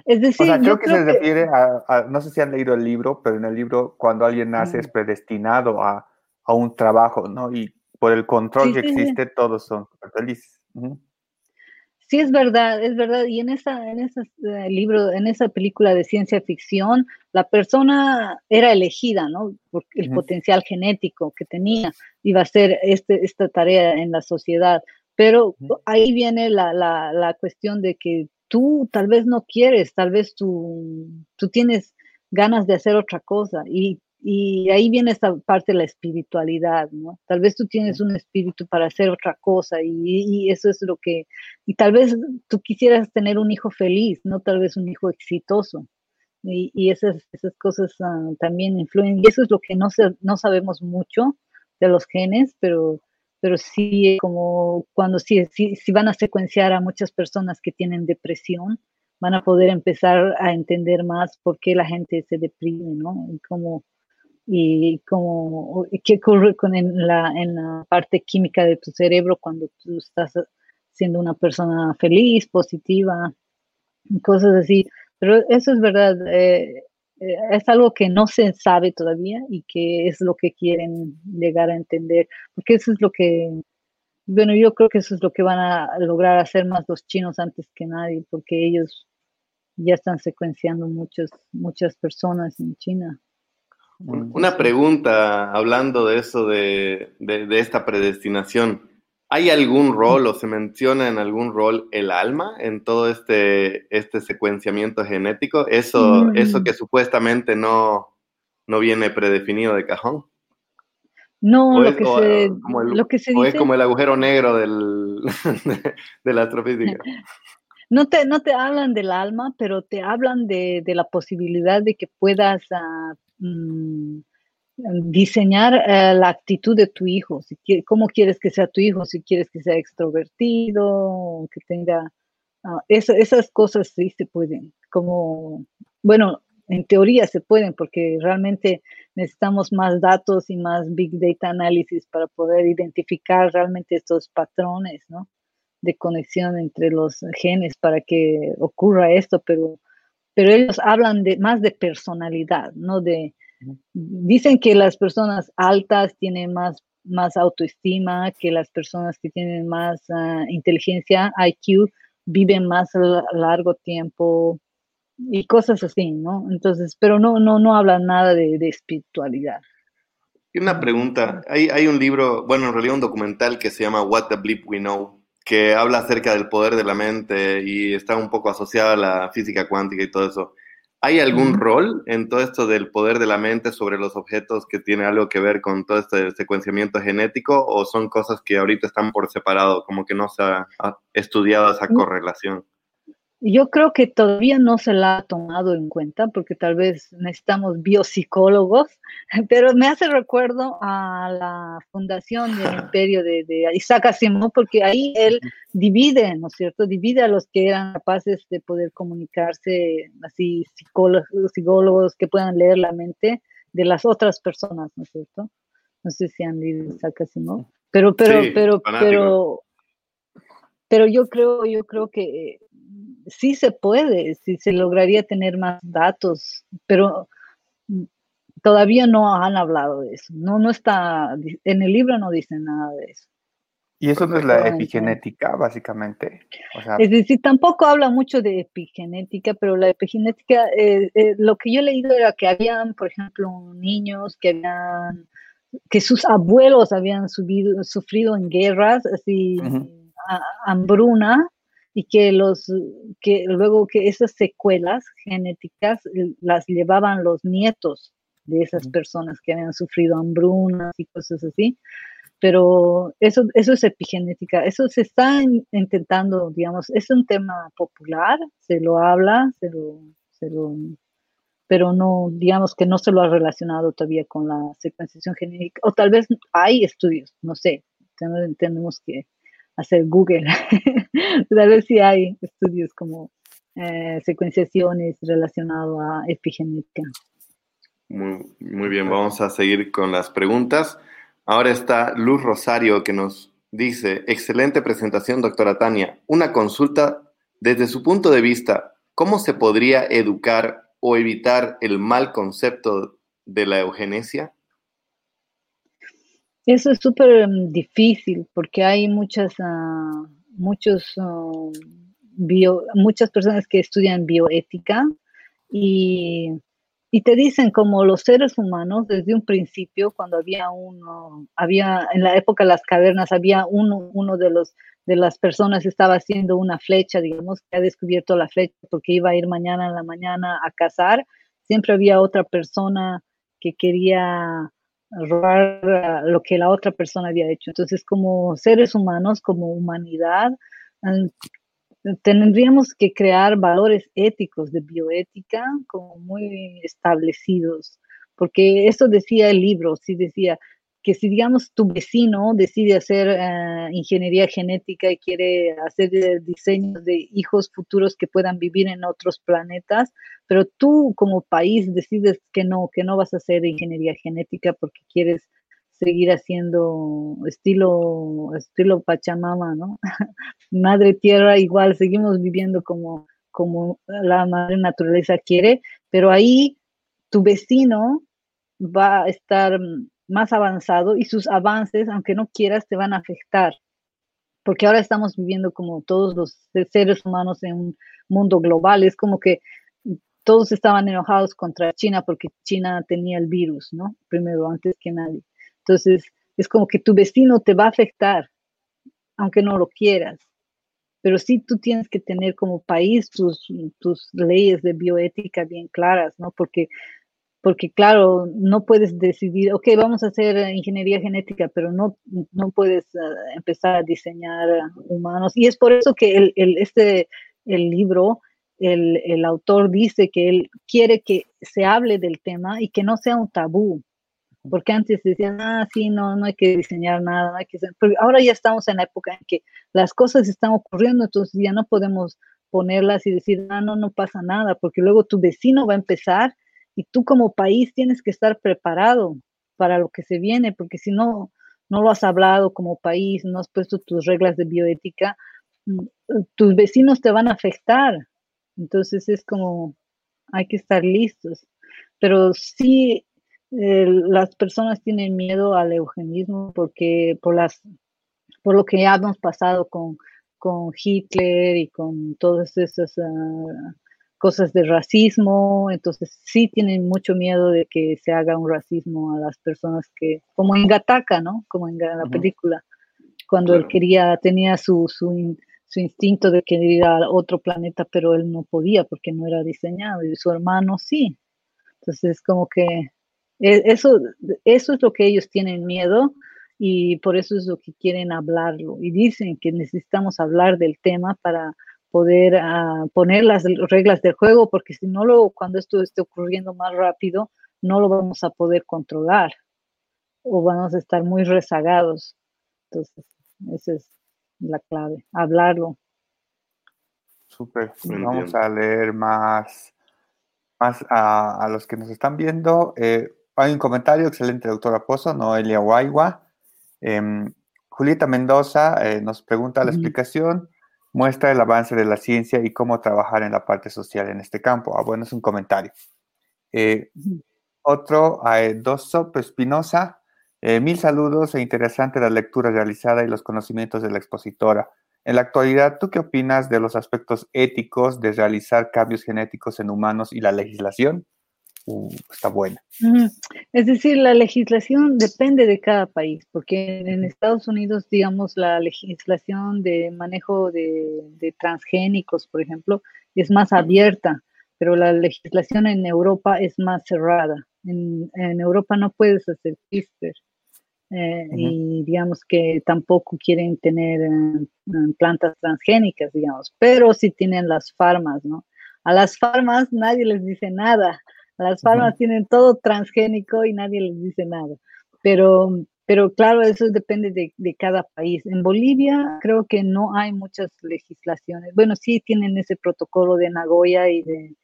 Es decir, creo que se refiere a, no sé si han leído el libro, pero en el libro cuando alguien nace es predestinado a, un trabajo, ¿no? Y por el control que existe, todos son felices. Sí, es verdad, es verdad. Y en esa, en ese eh, libro, en esa película de ciencia ficción, la persona era elegida, ¿no? Por el potencial genético que tenía, iba a hacer este, esta tarea en la sociedad. Pero ahí viene la, la, la, cuestión de que tú tal vez no quieres, tal vez tú, tú tienes ganas de hacer otra cosa y y ahí viene esta parte de la espiritualidad, ¿no? Tal vez tú tienes un espíritu para hacer otra cosa y, eso es lo que, y tal vez tú quisieras tener un hijo feliz, no tal vez un hijo exitoso. Y, esas, esas cosas ah, también influyen. Y eso es lo que no, no sabemos mucho de los genes, pero, pero sí como cuando si, si, si van a secuenciar a muchas personas que tienen depresión, van a poder empezar a entender más por qué la gente se deprime, ¿no? Y cómo y como qué ocurre con en la, en la parte química de tu cerebro cuando tú estás siendo una persona feliz, positiva, cosas así. Pero eso es verdad, eh, eh, es algo que no se sabe todavía y que es lo que quieren llegar a entender, porque eso es lo que, bueno, yo creo que eso es lo que van a lograr hacer más los chinos antes que nadie, porque ellos ya están secuenciando muchas, muchas personas en China. Una pregunta hablando de eso, de, esta predestinación. ¿Hay algún rol o se menciona en algún rol el alma en todo este, este secuenciamiento genético? Eso, eso que supuestamente no, no viene predefinido de cajón. No, lo, que se, lo que se dice... es como el agujero negro del, [LAUGHS] de, la astrofísica. [LAUGHS] No te, no te hablan del alma, pero te hablan de, la posibilidad de que puedas ah, Mm, diseñar eh, la actitud de tu hijo, cómo quieres que sea tu hijo, si quieres que sea extrovertido, que tenga... Ah, esas cosas sí se pueden, como, bueno, en teoría se pueden porque realmente necesitamos más datos y más big data análisis para poder identificar realmente estos patrones, ¿no? De conexión entre los genes para que ocurra esto, pero pero ellos hablan de más de personalidad, no de dicen que las personas altas tienen más más autoestima, que las personas que tienen más ah, inteligencia, IQ, viven más largo tiempo y cosas así, ¿no? Entonces, pero no no no hablan nada de, espiritualidad. Y una pregunta, hay, hay un libro, bueno, en realidad un documental que se llama What the Bleep We Know, que habla acerca del poder de la mente y está un poco asociada a la física cuántica y todo eso. ¿Hay algún rol en todo esto del poder de la mente sobre los objetos que tiene algo que ver con todo este secuenciamiento genético o son cosas que ahorita están por separado, como que no se ha estudiado esa mm. correlación? Yo creo que todavía no se la ha tomado en cuenta porque tal vez necesitamos biopsicólogos, [LAUGHS] pero me hace recuerdo a la fundación del [LAUGHS] imperio de, Isaac Asimov porque ahí él divide, ¿no es cierto? Divide a los que eran capaces de poder comunicarse, así psicólogos, psicólogos que puedan leer la mente de las otras personas, ¿no es cierto? No sé si han leído Isaac Asimov, pero, pero, pero, pero, pero yo creo, yo creo que sí se puede, sí se lograría tener más datos, pero todavía no han hablado de eso. No, no está, en el libro no dice nada de eso. Y eso no es la epigenética, básicamente. es decir, tampoco habla mucho de epigenética, pero la epigenética, eh, eh, lo que yo he leído era que habían, por ejemplo, niños que habían, que sus abuelos habían subido, sufrido en guerras, así, hambruna, y que los que luego que esas secuelas genéticas eh, las llevaban los nietos de esas personas que habían sufrido hambrunas y cosas así. Pero eso, eso es epigenética, eso se está intentando, digamos, es un tema popular, se lo habla, se lo, se lo, pero no, digamos que no se lo ha relacionado todavía con la secuenciación genética, o tal vez hay estudios, no sé, tenemos que hacer Google, [LAUGHS] a ver si hay estudios como eh, secuenciaciones relacionadas a epigenética. Muy, muy bien, vamos a seguir con las preguntas. Ahora está Luz Rosario que nos dice, excelente presentación, doctora Tania. Una consulta desde su punto de vista, ¿cómo se podría educar o evitar el mal concepto de la eugenesia? Eso es súper mm, difícil porque hay muchas, uh, muchos, uh, bio, muchas personas que estudian bioética y, y, te dicen como los seres humanos desde un principio, cuando había uno, había en la época de las cavernas, había uno, uno de los de las personas estaba haciendo una flecha, digamos, que ha descubierto la flecha porque iba a ir mañana en la mañana a cazar, siempre había otra persona que quería robar lo que la otra persona había hecho. Entonces, como seres humanos, como humanidad, tendríamos que crear valores éticos de bioética como muy establecidos, porque eso decía el libro, sí decía, que si, digamos, tu vecino decide hacer eh, ingeniería genética y quiere hacer eh, diseños de hijos futuros que puedan vivir en otros planetas, pero tú como país decides que no, que no vas a hacer ingeniería genética porque quieres seguir haciendo estilo, estilo Pachamama, ¿no? [LAUGHS] madre tierra, igual seguimos viviendo como, como la madre naturaleza quiere, pero ahí tu vecino va a estar más avanzado y sus avances, aunque no quieras, te van a afectar. Porque ahora estamos viviendo como todos los seres humanos en un mundo global. Es como que todos estaban enojados contra China porque China tenía el virus, ¿no? Primero, antes que nadie. Entonces, es como que tu vecino te va a afectar, aunque no lo quieras. Pero sí tú tienes que tener como país tus, tus leyes de bioética bien claras, ¿no? Porque porque claro, no puedes decidir, ok, vamos a hacer ingeniería genética, pero no, no puedes eh, empezar a diseñar humanos. Y es por eso que el, el este, el libro, el, el, autor dice que él quiere que se hable del tema y que no sea un tabú. Porque antes decían, ah, sí, no, no hay que diseñar nada, no hay que... Pero ahora ya estamos en la época en que las cosas están ocurriendo, entonces ya no podemos ponerlas y decir, ah, no, no pasa nada, porque luego tu vecino va a empezar y tú como país tienes que estar preparado para lo que se viene, porque si no, no lo has hablado como país, no has puesto tus reglas de bioética, mm, tus vecinos te van a afectar. Entonces es como, hay que estar listos. Pero sí, las personas tienen miedo al eugenismo porque por, las, por lo que ya hemos pasado con, con Hitler y con todas esas... Ah, cosas de racismo, entonces sí tienen mucho miedo de que se haga un racismo a las personas que, como en Gataka, ¿no? Como en la película, cuando él quería, tenía su, su, su, instinto de querer ir a otro planeta, pero él no podía porque no era diseñado y su hermano sí. Entonces, como que e, eso, eso es lo que ellos tienen miedo y por eso es lo que quieren hablarlo. Y dicen que necesitamos hablar del tema para poder ah, poner las reglas del juego, porque si no, luego cuando esto esté ocurriendo más rápido, no lo vamos a poder controlar o vamos a estar muy rezagados. Entonces, esa es la clave, hablarlo. Súper. Vamos a leer más, más a, los que nos están viendo. Eh, hay un comentario, excelente, doctora Pozo, Noelia Guayua. Em, Julieta Mendoza eh, nos pregunta la explicación, muestra el avance de la ciencia y cómo trabajar en la parte social en este campo. Ah, bueno, es un comentario. Eh, otro, eh, Dosop Espinosa, eh, mil saludos e interesante la lectura realizada y los conocimientos de la expositora. En la actualidad, ¿tú qué opinas de los aspectos éticos de realizar cambios genéticos en humanos y la legislación? Uh, está buena. Es decir, la legislación depende de cada país, porque en Estados Unidos, digamos, la legislación de manejo de, transgénicos, por ejemplo, es más abierta, pero la legislación en Europa es más cerrada. En, Europa no puedes hacer CRISPR. Eh, y digamos que tampoco quieren tener eh, plantas transgénicas, digamos, pero sí tienen las farmas, ¿no? A las farmas nadie les dice nada, las farmas tienen todo transgénico y nadie les dice nada. Pero, pero claro, eso depende de, de, cada país. En Bolivia creo que no hay muchas legislaciones. Bueno, sí tienen ese protocolo de Nagoya y de,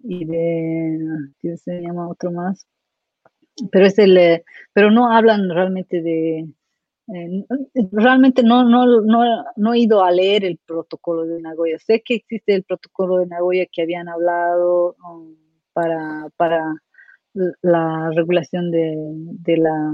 y de ¿qué se llama otro más? Pero es el, pero no hablan realmente de, eh, realmente no, no, no, no, he ido a leer el protocolo de Nagoya. Sé que existe el protocolo de Nagoya que habían hablado. Um, para, para la regulación de, de, la,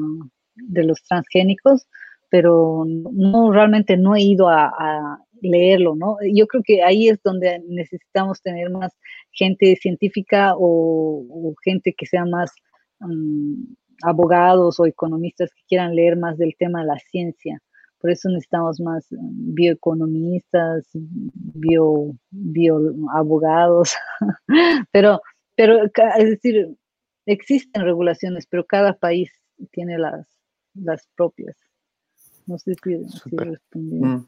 de los transgénicos, pero no realmente no he ido a, leerlo, ¿no? Yo creo que ahí es donde necesitamos tener más gente científica o, gente que sea más mm, abogados o economistas que quieran leer más del tema de la ciencia. Por eso necesitamos más bioeconomistas, bio, bioabogados, [LAUGHS] pero pero, es decir, existen regulaciones, pero cada país tiene las, las propias. No sé si, respondí. Mm.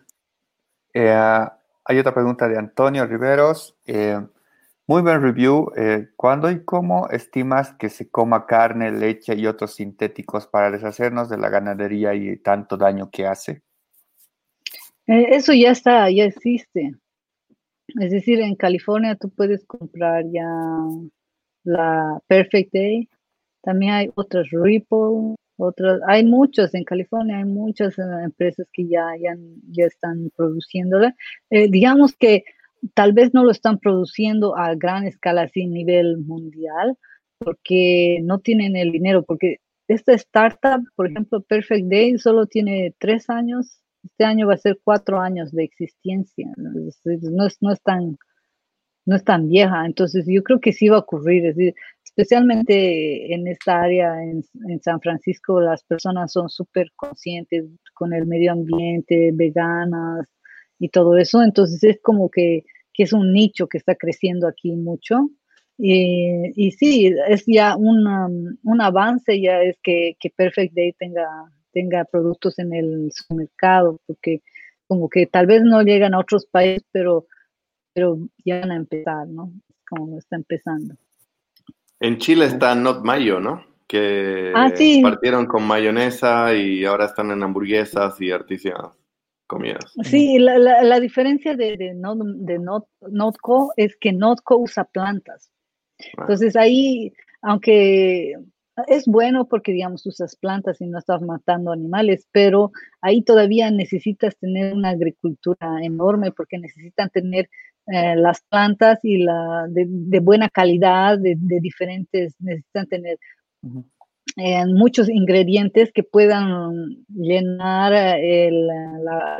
Eh, hay otra pregunta de Antonio Riveros. Eh, muy buen review. Eh, ¿Cuándo y cómo estimas que se coma carne, leche y otros sintéticos para deshacernos de la ganadería y tanto daño que hace? eso ya está, ya existe. Es decir, en California tú puedes comprar ya la Perfect Day, también hay otras Ripple, otras, hay muchos en California, hay muchas eh, empresas que ya, ya, ya están produciéndola. Eh, digamos que tal vez no lo están produciendo a gran escala, así a nivel mundial, porque no tienen el dinero, porque esta startup, por ejemplo, Perfect Day, solo tiene tres años, este año va a ser cuatro años de existencia, no es, no es tan no es tan vieja, entonces yo creo que sí va a ocurrir, es decir, especialmente en esta área, en, San Francisco, las personas son súper conscientes con el medio ambiente, veganas y todo eso, entonces es como que, es un nicho que está creciendo aquí mucho. Y, y sí, es ya un, un avance, ya es que, que Perfect Day tenga, tenga productos en el mercado, porque como que tal vez no llegan a otros países, pero pero ya van a empezar, ¿no? Como está empezando. En Chile está Not Mayo, ¿no? Que ah, partieron con mayonesa y ahora están en hamburguesas y artísimas comidas. Sí, la, la, diferencia de, de, de Not, Notco es que Notco usa plantas. Ah. Entonces ahí, aunque es bueno porque, digamos, usas plantas y no estás matando animales, pero ahí todavía necesitas tener una agricultura enorme porque necesitan tener eh, las plantas y la de, buena calidad, de, diferentes, necesitan tener en muchos ingredientes que puedan llenar la,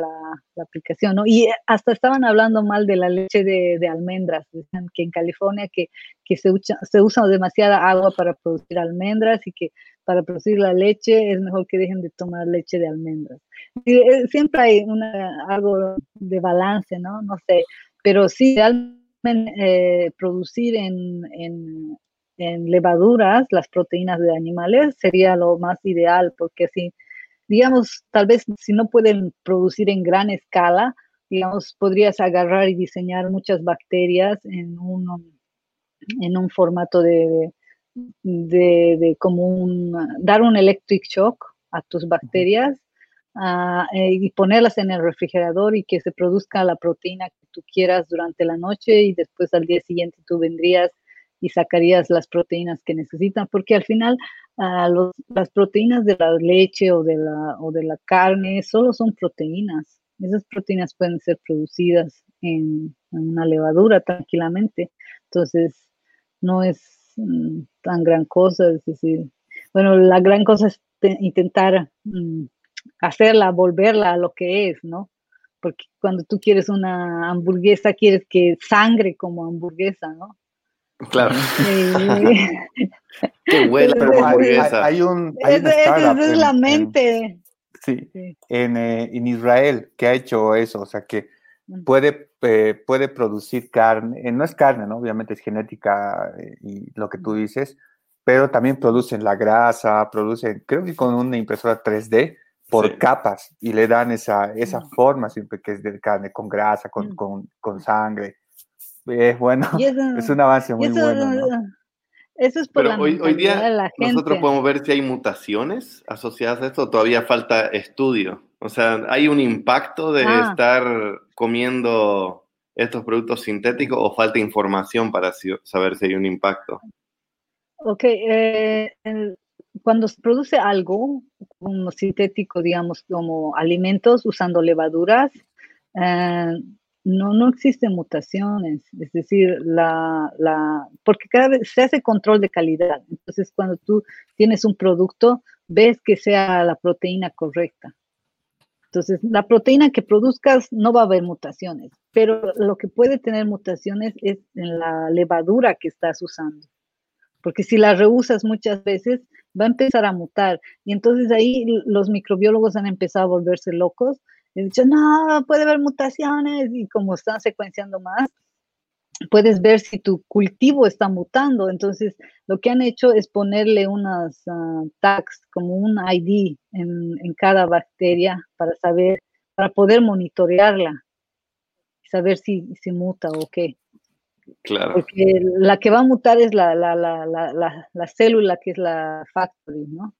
aplicación, ¿no? Y hasta estaban hablando mal de la leche de, almendras, dicen que en California que, se, usa, se usa demasiada agua para producir almendras y que para producir la leche es mejor que dejen de tomar leche de almendras. Eh, siempre hay una, algo de balance, ¿no? No sé, pero sí, realmente eh, producir en, en levaduras las proteínas de animales sería lo más ideal, porque si, digamos, tal vez si no pueden producir en gran escala, digamos, podrías agarrar y diseñar muchas bacterias en un, en un formato de, de, como un, dar un electric shock a tus bacterias eh, y ponerlas en el refrigerador y que se produzca la proteína que tú quieras durante la noche y después al día siguiente tú vendrías y sacarías las proteínas que necesitan, porque al final ah, las proteínas de la leche o de la, o de la carne solo son proteínas. Esas proteínas pueden ser producidas en, una levadura tranquilamente. Entonces, no es mm, tan gran cosa, es decir, bueno, la gran cosa es intentar mm, hacerla, volverla a lo que es, ¿no? Porque cuando tú quieres una hamburguesa, quieres que sangre como hamburguesa, ¿no? Claro. [LAUGHS] Qué buena hamburguesa. Hay, un, hay startup es la mente. sí, En, eh, en, Israel que ha hecho eso, o sea que puede, eh, puede producir carne, eh, no es carne, ¿no? Obviamente es genética y lo que tú dices, pero también producen la grasa, producen, creo que con una impresora 3D, por capas y le dan esa, esa forma siempre que es de carne, con grasa, con, con, con sangre. Es bueno, [LAUGHS] es un avance muy bueno. Eso es por Pero hoy, hoy día nosotros podemos ver si hay mutaciones asociadas a esto, todavía falta estudio. O sea, ¿hay un impacto de ah. estar comiendo estos productos sintéticos o falta información para saber si hay un impacto? Ok, eh, cuando se produce algo como sintético, digamos, como alimentos usando levaduras, eh, no, no existen mutaciones, es decir, la, la, porque cada vez se hace control de calidad. Entonces, cuando tú tienes un producto, ves que sea la proteína correcta. Entonces, la proteína que produzcas no va a haber mutaciones, pero lo que puede tener mutaciones es en la levadura que estás usando. Porque si la reusas muchas veces, va a empezar a mutar. Y entonces ahí los microbiólogos han empezado a volverse locos he dicho, no, puede haber mutaciones y como están secuenciando más, puedes ver si tu cultivo está mutando. Entonces, lo que han hecho es ponerle unas ah, tags, como un ID en, cada bacteria para saber, para poder monitorearla, saber si, si muta o qué. Claro. Porque la que va a mutar es la, la, la, la, célula que es la factory, ¿no?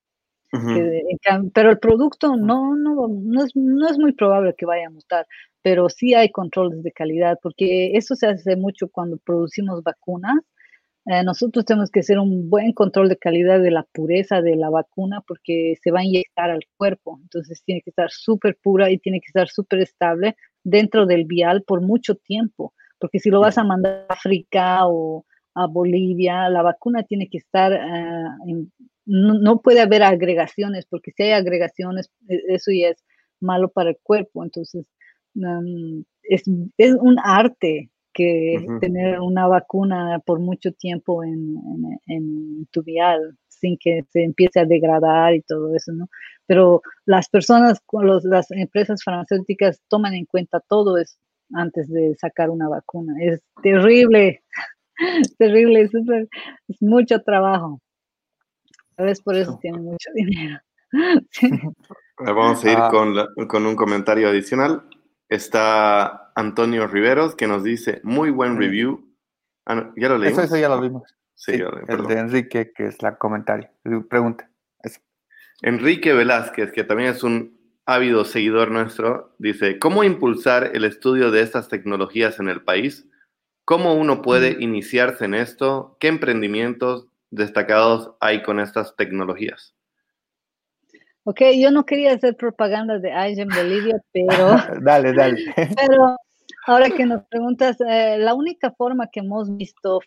pero el producto no, no, no, es, no es muy probable que vaya a mutar, pero sí hay controles de calidad, porque eso se hace mucho cuando producimos vacunas. Eh, nosotros tenemos que hacer un buen control de calidad de la pureza de la vacuna porque se va a inyectar al cuerpo. Entonces tiene que estar súper pura y tiene que estar súper estable dentro del vial por mucho tiempo. Porque si lo vas a mandar a África o a Bolivia, la vacuna tiene que estar eh, en, no, puede haber agregaciones, porque si hay agregaciones, e, eso ya es malo para el cuerpo. Entonces, mm, es, un arte que tener una vacuna por mucho tiempo en, tu vial sin que se empiece a degradar y todo eso, ¿no? Pero las personas, las empresas farmacéuticas toman en cuenta todo eso antes de sacar una vacuna. Es terrible, [LAUGHS] terrible, es, es mucho trabajo. Vez por eso tiene mucho [LAUGHS] dinero. Vamos a ir ah. con, un comentario adicional. Está Antonio Riveros que nos dice, muy buen review. Ah, ya lo leímos. Eso, ya lo vimos. Sí, el de Enrique, que es la comentario. Pregunta. Enrique Velázquez, que también es un ávido seguidor nuestro, dice, ¿cómo impulsar el estudio de estas tecnologías en el país? ¿Cómo uno puede mm. iniciarse en esto? ¿Qué emprendimientos? destacados hay con estas tecnologías? Ok, yo no quería hacer propaganda de en Bolivia, pero... [LAUGHS] dale, dale. [LAUGHS] pero ahora que nos preguntas, eh, la única forma que hemos visto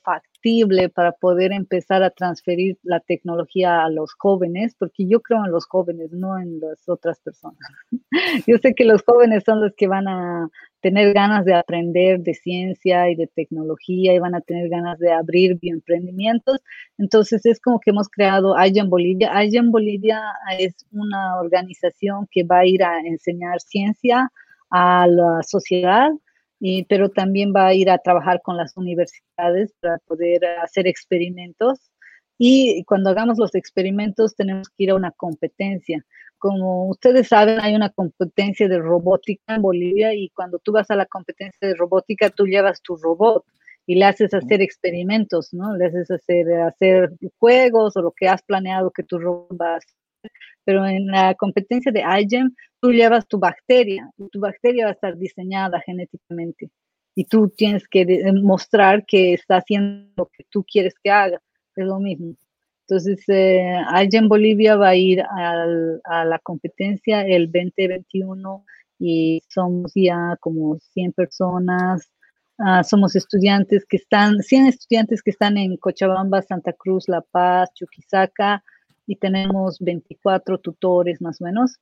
para poder empezar a transferir la tecnología a los jóvenes, porque yo creo en los jóvenes, no en las otras personas. [LAUGHS] Yo sé que los jóvenes son los que van a tener ganas de aprender de ciencia y de tecnología y van a tener ganas de abrir bioemprendimientos. Entonces es como que hemos creado en Bolivia. en Bolivia es una organización que va a ir a enseñar ciencia a la sociedad y, pero también va a ir a trabajar con las universidades para poder hacer experimentos. Y cuando hagamos los experimentos tenemos que ir a una competencia. Como ustedes saben, hay una competencia de robótica en Bolivia y cuando tú vas a la competencia de robótica, tú llevas tu robot y le haces hacer experimentos, ¿no? Le haces hacer, hacer juegos o lo que has planeado que tu robot va a hacer. Pero en la competencia de iGEM, tú llevas tu bacteria y tu bacteria va a estar diseñada genéticamente y tú tienes que demostrar que está haciendo lo que tú quieres que haga. Es lo mismo. Entonces, eh, en Bolivia va a ir a la competencia el 2021 y somos ya como 100 personas. Ah, somos estudiantes que están, 100 estudiantes que están en Cochabamba, Santa Cruz, La Paz, Chuquisaca y tenemos 24 tutores más o menos.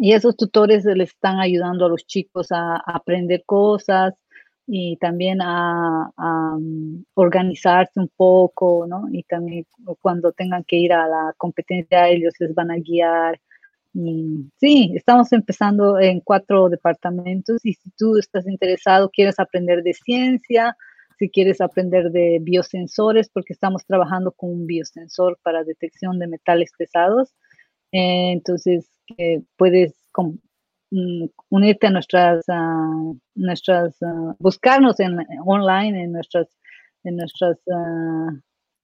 Y esos tutores les están ayudando a los chicos a, aprender cosas y también a, mm, organizarse un poco, ¿no? Y también cuando tengan que ir a la competencia, ellos les van a guiar. Sí, estamos empezando en cuatro departamentos y si tú estás interesado, quieres aprender de ciencia, si quieres aprender de biosensores, porque estamos trabajando con un biosensor para detección de metales pesados, eh, entonces, puedes mm, unirte a nuestras, ah, nuestras ah, buscarnos en online en nuestras, en nuestros ah,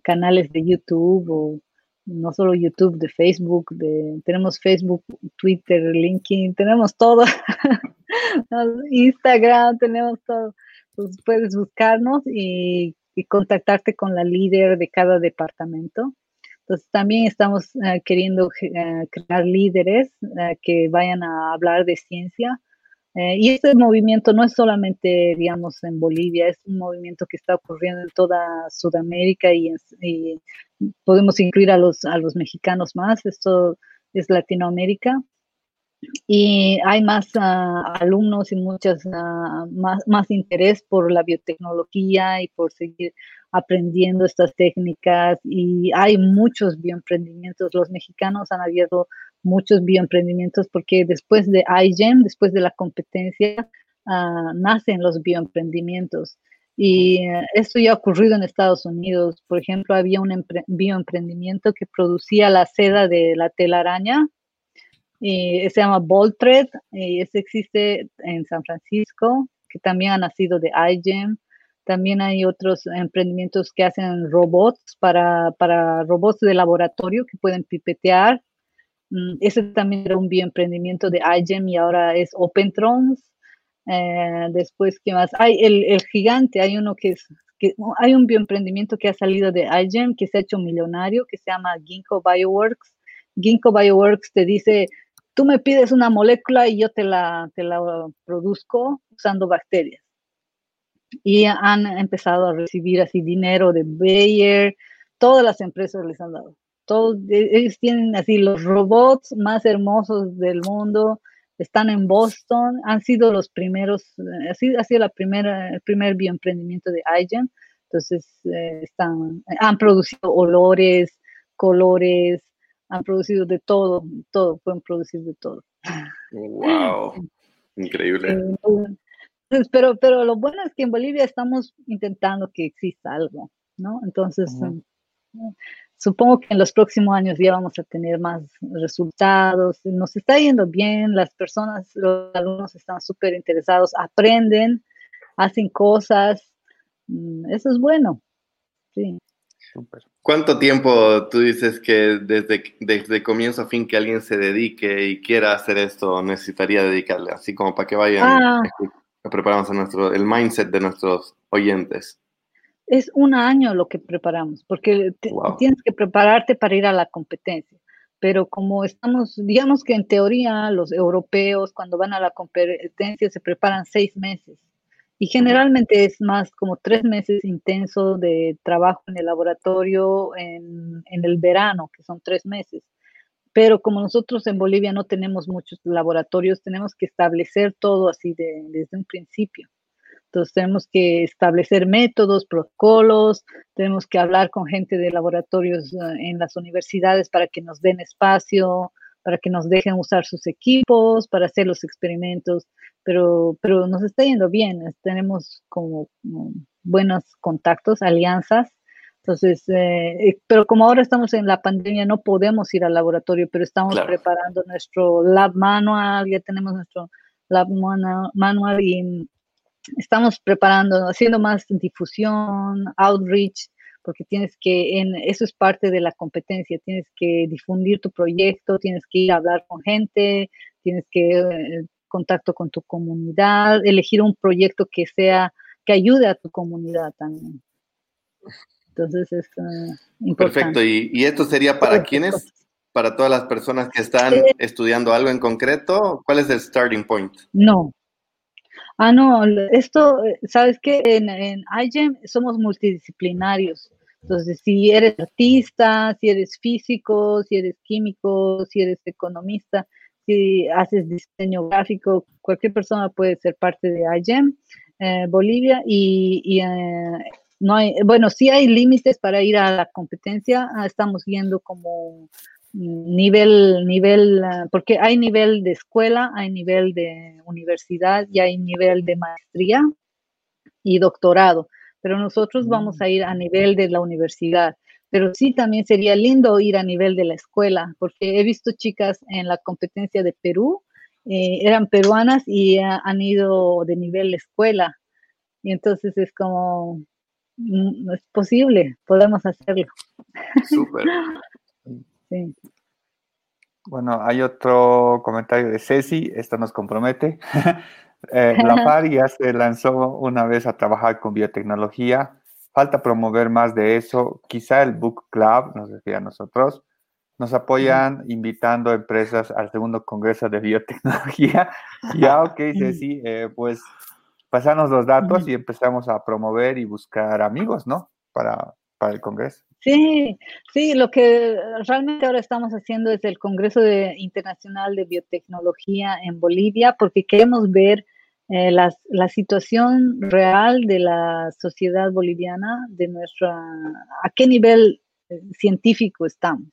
canales de YouTube o no solo YouTube, de Facebook, de, tenemos Facebook, Twitter, LinkedIn, tenemos todo, [LAUGHS] Instagram, tenemos todo. Pues puedes buscarnos y contactarte con la líder de cada departamento entonces también estamos eh, queriendo eh, crear líderes eh, que vayan a hablar de ciencia. y este movimiento no es solamente, digamos, en Bolivia, es un movimiento que está ocurriendo en toda Sudamérica y, podemos incluir a los, a los mexicanos más. Esto es Latinoamérica. Y hay más ah, alumnos y muchas ah, más, más interés por la biotecnología y por seguir aprendiendo estas técnicas y hay muchos bioemprendimientos. Los mexicanos han abierto muchos bioemprendimientos porque después de iGEM, después de la competencia, ah, nacen los bioemprendimientos. Y esto ya ha ocurrido en Estados Unidos. Por ejemplo, había un bioemprendimiento que producía la seda de la telaraña. Y se llama Boltred. Y ese existe en San Francisco, que también ha nacido de iGEM. También hay otros emprendimientos que hacen robots para, para robots de laboratorio que pueden pipetear. Mm, ese también era un bioemprendimiento de iGEM y ahora es OpenTrons. Eh, después, ¿qué más? Hay el, el, gigante, hay uno que es, que, hay un bioemprendimiento que ha salido de iGEM que se ha hecho millonario, que se llama Ginkgo Bioworks. Ginkgo Bioworks te dice, tú me pides una molécula y yo te la, te la produzco usando bacterias y han empezado a recibir así dinero de Bayer, todas las empresas les han dado. Todos, e, ellos tienen así los robots más hermosos del mundo, están en Boston, han sido los primeros, ha sido, ha sido la primera, el primer bioemprendimiento de iGen, entonces eh, están, han producido olores, colores, han producido de todo, todo, pueden producir de todo. ¡Wow! [LAUGHS] Increíble. Eh, pero, pero lo bueno es que en Bolivia estamos intentando que exista algo, ¿no? Entonces, em, supongo que en los próximos años ya vamos a tener más resultados. Nos está yendo bien, las personas, los alumnos están súper interesados, aprenden, hacen cosas. Mm, eso es bueno. Sí. ¿Cuánto tiempo tú dices que desde, desde comienzo a fin que alguien se dedique y quiera hacer esto necesitaría dedicarle? Así como para que vayan ah preparamos a nuestro, el mindset de nuestros oyentes? Es un año lo que preparamos, porque tienes que prepararte para ir a la competencia. Pero como estamos, digamos que en teoría los europeos cuando van a la competencia se preparan seis meses Y generalmente es más como tres meses intenso de trabajo en el laboratorio en, el verano, que son tres meses. Pero como nosotros en Bolivia no tenemos muchos laboratorios, tenemos que establecer todo así de, desde un principio. Entonces tenemos que establecer métodos, protocolos, tenemos que hablar con gente de laboratorios eh, en las universidades para que nos den espacio, para que nos dejen usar sus equipos, para hacer los experimentos, pero, pero nos está yendo bien, tenemos como, buenos contactos, alianzas. Entonces, eh, pero como ahora estamos en la pandemia, no podemos ir al laboratorio, pero estamos preparando nuestro lab manual, ya tenemos nuestro lab manual y estamos preparando, haciendo más difusión, outreach, porque tienes que, en, eso es parte de la competencia, tienes que difundir tu proyecto, tienes que ir a hablar con gente, tienes que eh, contacto con tu comunidad, elegir un proyecto que sea, que ayude a tu comunidad también. Entonces es uh, importante. Perfecto, ¿Y, ¿Y, esto sería para quiénes? Para todas las personas que están estudiando algo en concreto, ¿cuál es el starting point? No, Ah, no, esto, eh, ¿sabes qué? En, en iGEM somos multidisciplinarios. Entonces, si eres artista, si eres físico, si eres químico, si eres economista, si haces diseño gráfico, cualquier persona puede ser parte de iGEM eh, Bolivia y, eh, no hay, bueno, sí hay límites para ir a la competencia, ah, estamos viendo como nivel, nivel, ah, porque hay nivel de escuela, hay nivel de universidad y hay nivel de maestría y doctorado, pero nosotros vamos mm. a ir a nivel de la universidad. Pero sí también sería lindo ir a nivel de la escuela, porque he visto chicas en la competencia de Perú, eh, eran peruanas y han ido de nivel de escuela. Y entonces es como, mm, es posible, podemos hacerlo. Súper. [LAUGHS] Bueno, hay otro comentario de Ceci, esto nos compromete. [LAUGHS] eh, la se lanzó una vez a trabajar con biotecnología. Falta promover más de eso. Quizá el Book Club, nos decía a nosotros, nos apoyan invitando empresas al segundo Congreso de Biotecnología. [LAUGHS] ya, ok, Ceci, eh, pues pasamos los datos y empezamos a promover y buscar amigos, ¿no? Para, para el Congreso. Sí, sí, lo que realmente ahora estamos haciendo es el Congreso Internacional de Biotecnología en Bolivia, porque queremos ver eh, la, situación real de la sociedad boliviana, de nuestra, a qué nivel eh, científico estamos.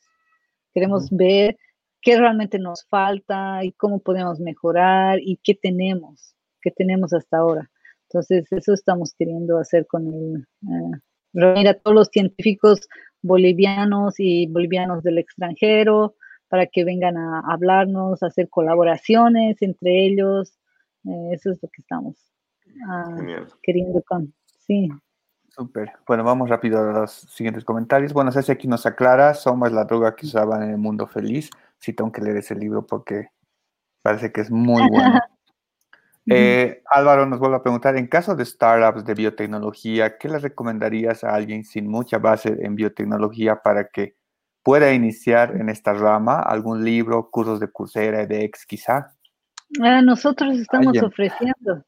Queremos ver qué realmente nos falta y cómo podemos mejorar y qué tenemos, qué tenemos hasta ahora. Entonces, eso estamos queriendo hacer con el, eh, reunir a todos los científicos bolivianos y bolivianos del extranjero para que vengan a hablarnos, a hacer colaboraciones entre ellos. Eh, eso es lo que estamos ah, queriendo con. Sí. Súper. Bueno, vamos rápido a los siguientes comentarios. Bueno, Ceci aquí nos aclara, Somos la droga que usaban en el mundo feliz. Sí, tengo que leer ese libro porque parece que es muy [LAUGHS] bueno. Eh, Álvaro nos vuelve a preguntar, en caso de startups de biotecnología, ¿qué le recomendarías a alguien sin mucha base en biotecnología para que pueda iniciar en esta rama? ¿Algún libro, cursos de Coursera, edX quizá? Ah, nosotros estamos ofreciendo.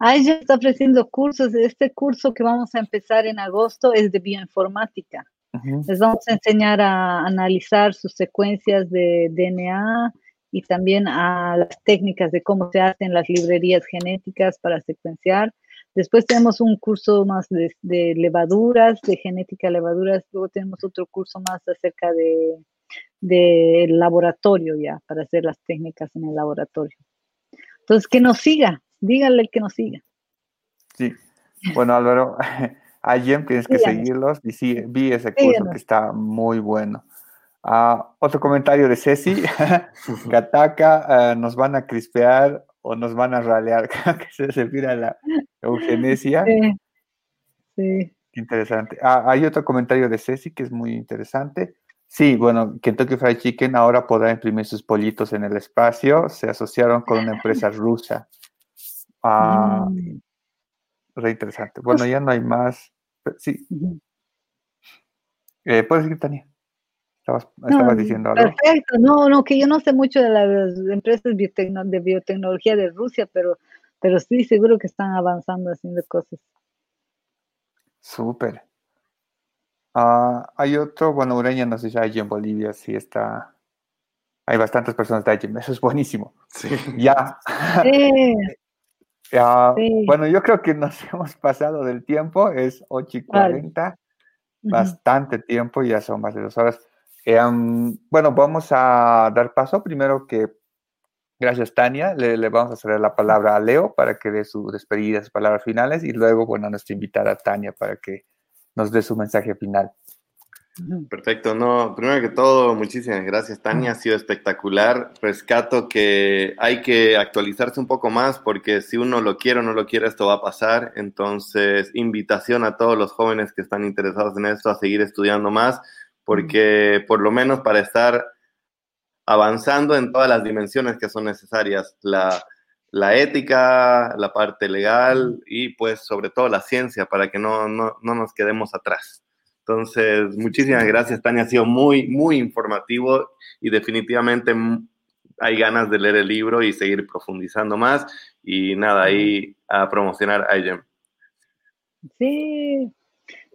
ella está ofreciendo cursos. Este curso que vamos a empezar en agosto es de bioinformática. Les vamos a enseñar a analizar sus secuencias de DNA, y también a las técnicas de cómo se hacen las librerías genéticas para secuenciar. Después tenemos un curso más de, levaduras, de genética de levaduras. Luego tenemos otro curso más acerca de, de laboratorio ya, para hacer las técnicas en el laboratorio. Entonces, que nos siga, díganle que nos siga. Sí, bueno Álvaro, [LAUGHS] a Jem tienes que seguirlos y sí, vi ese curso que está muy bueno. Ah, otro comentario de Ceci, [LAUGHS] que ataca, nos van a crispear o nos van a ralear, [LAUGHS] que se refiere a la eugenesia. Sí. sí. Interesante. Ah, hay otro comentario de Ceci que es muy interesante. Sí, bueno, Kentucky Fried Chicken ahora podrá imprimir sus pollitos en el espacio. Se asociaron con una empresa rusa. Ah, mm. Re interesante. Bueno, pues ya no hay más. Sí. Eh, ¿Puedes decir, Tania? Estabas, diciendo algo. Perfecto, no, no, que yo no sé mucho de las empresas de biotecnología de Rusia, pero pero sí, seguro que están avanzando haciendo cosas. Súper. Ah, hay otro, bueno, Ureña no sé si allí en Bolivia sí está. Hay bastantes personas de allí, [LAUGHS] eso es buenísimo. Sí. Ya. [LAUGHS] Bueno, yo creo que nos [LAUGHS] hemos pasado del tiempo, es 8 y 40, bastante tiempo, ya son más de dos horas. Em, bueno, vamos a dar paso primero que, gracias Tania, le, vamos a ceder la palabra a Leo para que dé su despedida, sus palabras finales y luego, bueno, a nuestra invitada Tania para que nos dé su mensaje final. Perfecto, no, primero que todo, muchísimas gracias Tania, ha sido espectacular. Rescato que hay que actualizarse un poco más porque si uno lo quiere o no lo quiere, esto va a pasar. Entonces, invitación a todos los jóvenes que están interesados en esto a seguir estudiando más porque por lo menos para estar avanzando en todas las dimensiones que son necesarias, la, la ética, la parte legal y pues sobre todo la ciencia para que no, no, no nos quedemos atrás. Entonces, muchísimas gracias, Tania. Ha sido muy, muy informativo y definitivamente hay ganas de leer el libro y seguir profundizando más. Y nada, ahí a promocionar a IGEM. Sí,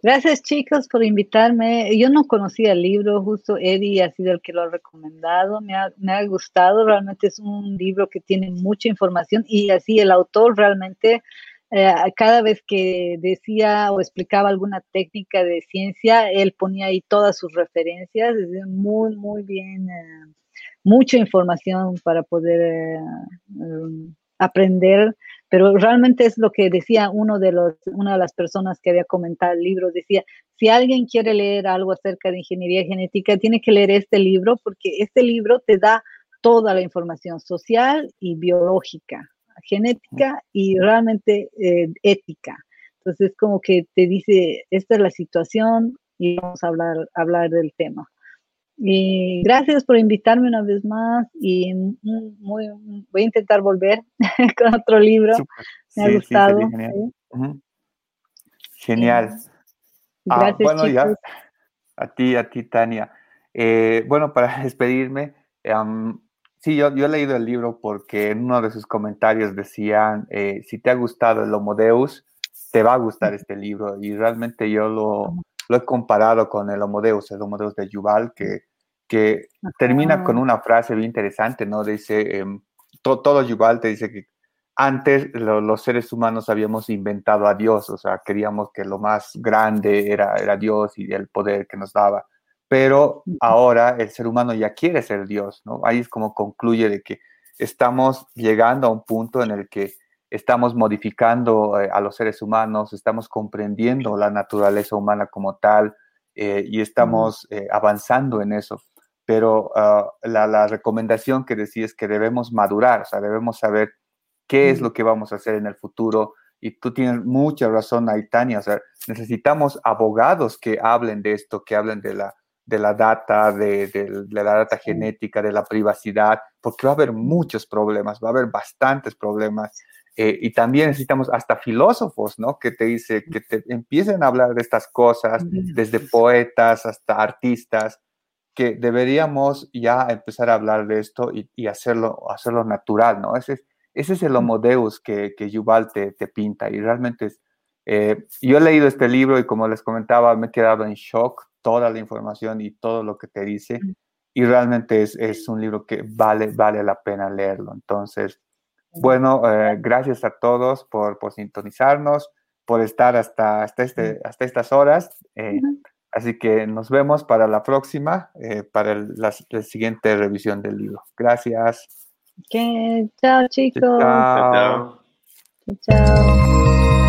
gracias chicos por invitarme. Yo no conocía el libro, justo Eddie ha sido el que lo ha recomendado. Me ha, me ha gustado, realmente es un libro que tiene mucha información y así el autor realmente eh, cada vez que decía o explicaba alguna técnica de ciencia, él ponía ahí todas sus referencias, muy, muy bien, eh, mucha información para poder eh, aprender, pero realmente es lo que decía uno de los, una de las personas que había comentado el libro, decía, si alguien quiere leer algo acerca de ingeniería genética, tiene que leer este libro porque este libro te da toda la información social y biológica genética y realmente eh, ética. Entonces, como que te dice, esta es la situación y vamos a hablar, hablar del tema. Y gracias por invitarme una vez más y muy, voy a intentar volver [LAUGHS] con otro libro. Me ha gustado. genial. Ah, gracias, bueno, ya a ti, a ti, Tania. Eh, bueno, [LAUGHS] para despedirme, Sí, yo, yo, he leído el libro porque en uno de sus comentarios decían, eh, si te ha gustado el Homo Deus, te va a gustar este libro. Y realmente yo lo, lo he comparado con el Homo Deus, el Homo Deus de Yuval, que, que termina con una frase bien interesante, ¿no? Dice, em, todo Yuval te dice que antes los seres humanos habíamos inventado a Dios, o sea, queríamos que lo más grande era, era Dios y el poder que nos daba pero ahora el ser humano ya quiere ser Dios, ¿no? Ahí es como concluye de que estamos llegando a un punto en el que estamos modificando eh, a los seres humanos, estamos comprendiendo la naturaleza humana como tal eh, y estamos eh, avanzando en eso. Pero ah, la, recomendación que decía es que debemos madurar, o sea, debemos saber qué es lo que vamos a hacer en el futuro. Y tú tienes mucha razón, Aitania, o sea, necesitamos abogados que hablen de esto, que hablen de la de la data, de, la data genética, de la privacidad, porque va a haber muchos problemas, va a haber bastantes problemas. Eh, y también necesitamos hasta filósofos, ¿no? Que te dice, que te empiecen a hablar de estas cosas, desde poetas hasta artistas, que deberíamos ya empezar a hablar de esto y, hacerlo, hacerlo natural, ¿no? Ese es, ese es el homo deus que, que Yuval te, te pinta y realmente es, eh, yo he leído este libro y como les comentaba, me he quedado en shock toda la información y todo lo que te dice. Y realmente es, es un libro que vale, vale la pena leerlo. Entonces, bueno, eh, gracias a todos por, por, sintonizarnos, por estar hasta, hasta, este, hasta estas horas. Eh, así que nos vemos para la próxima, eh, para la, siguiente revisión del libro. Gracias. Okay. Chao, chicos. chao. chao.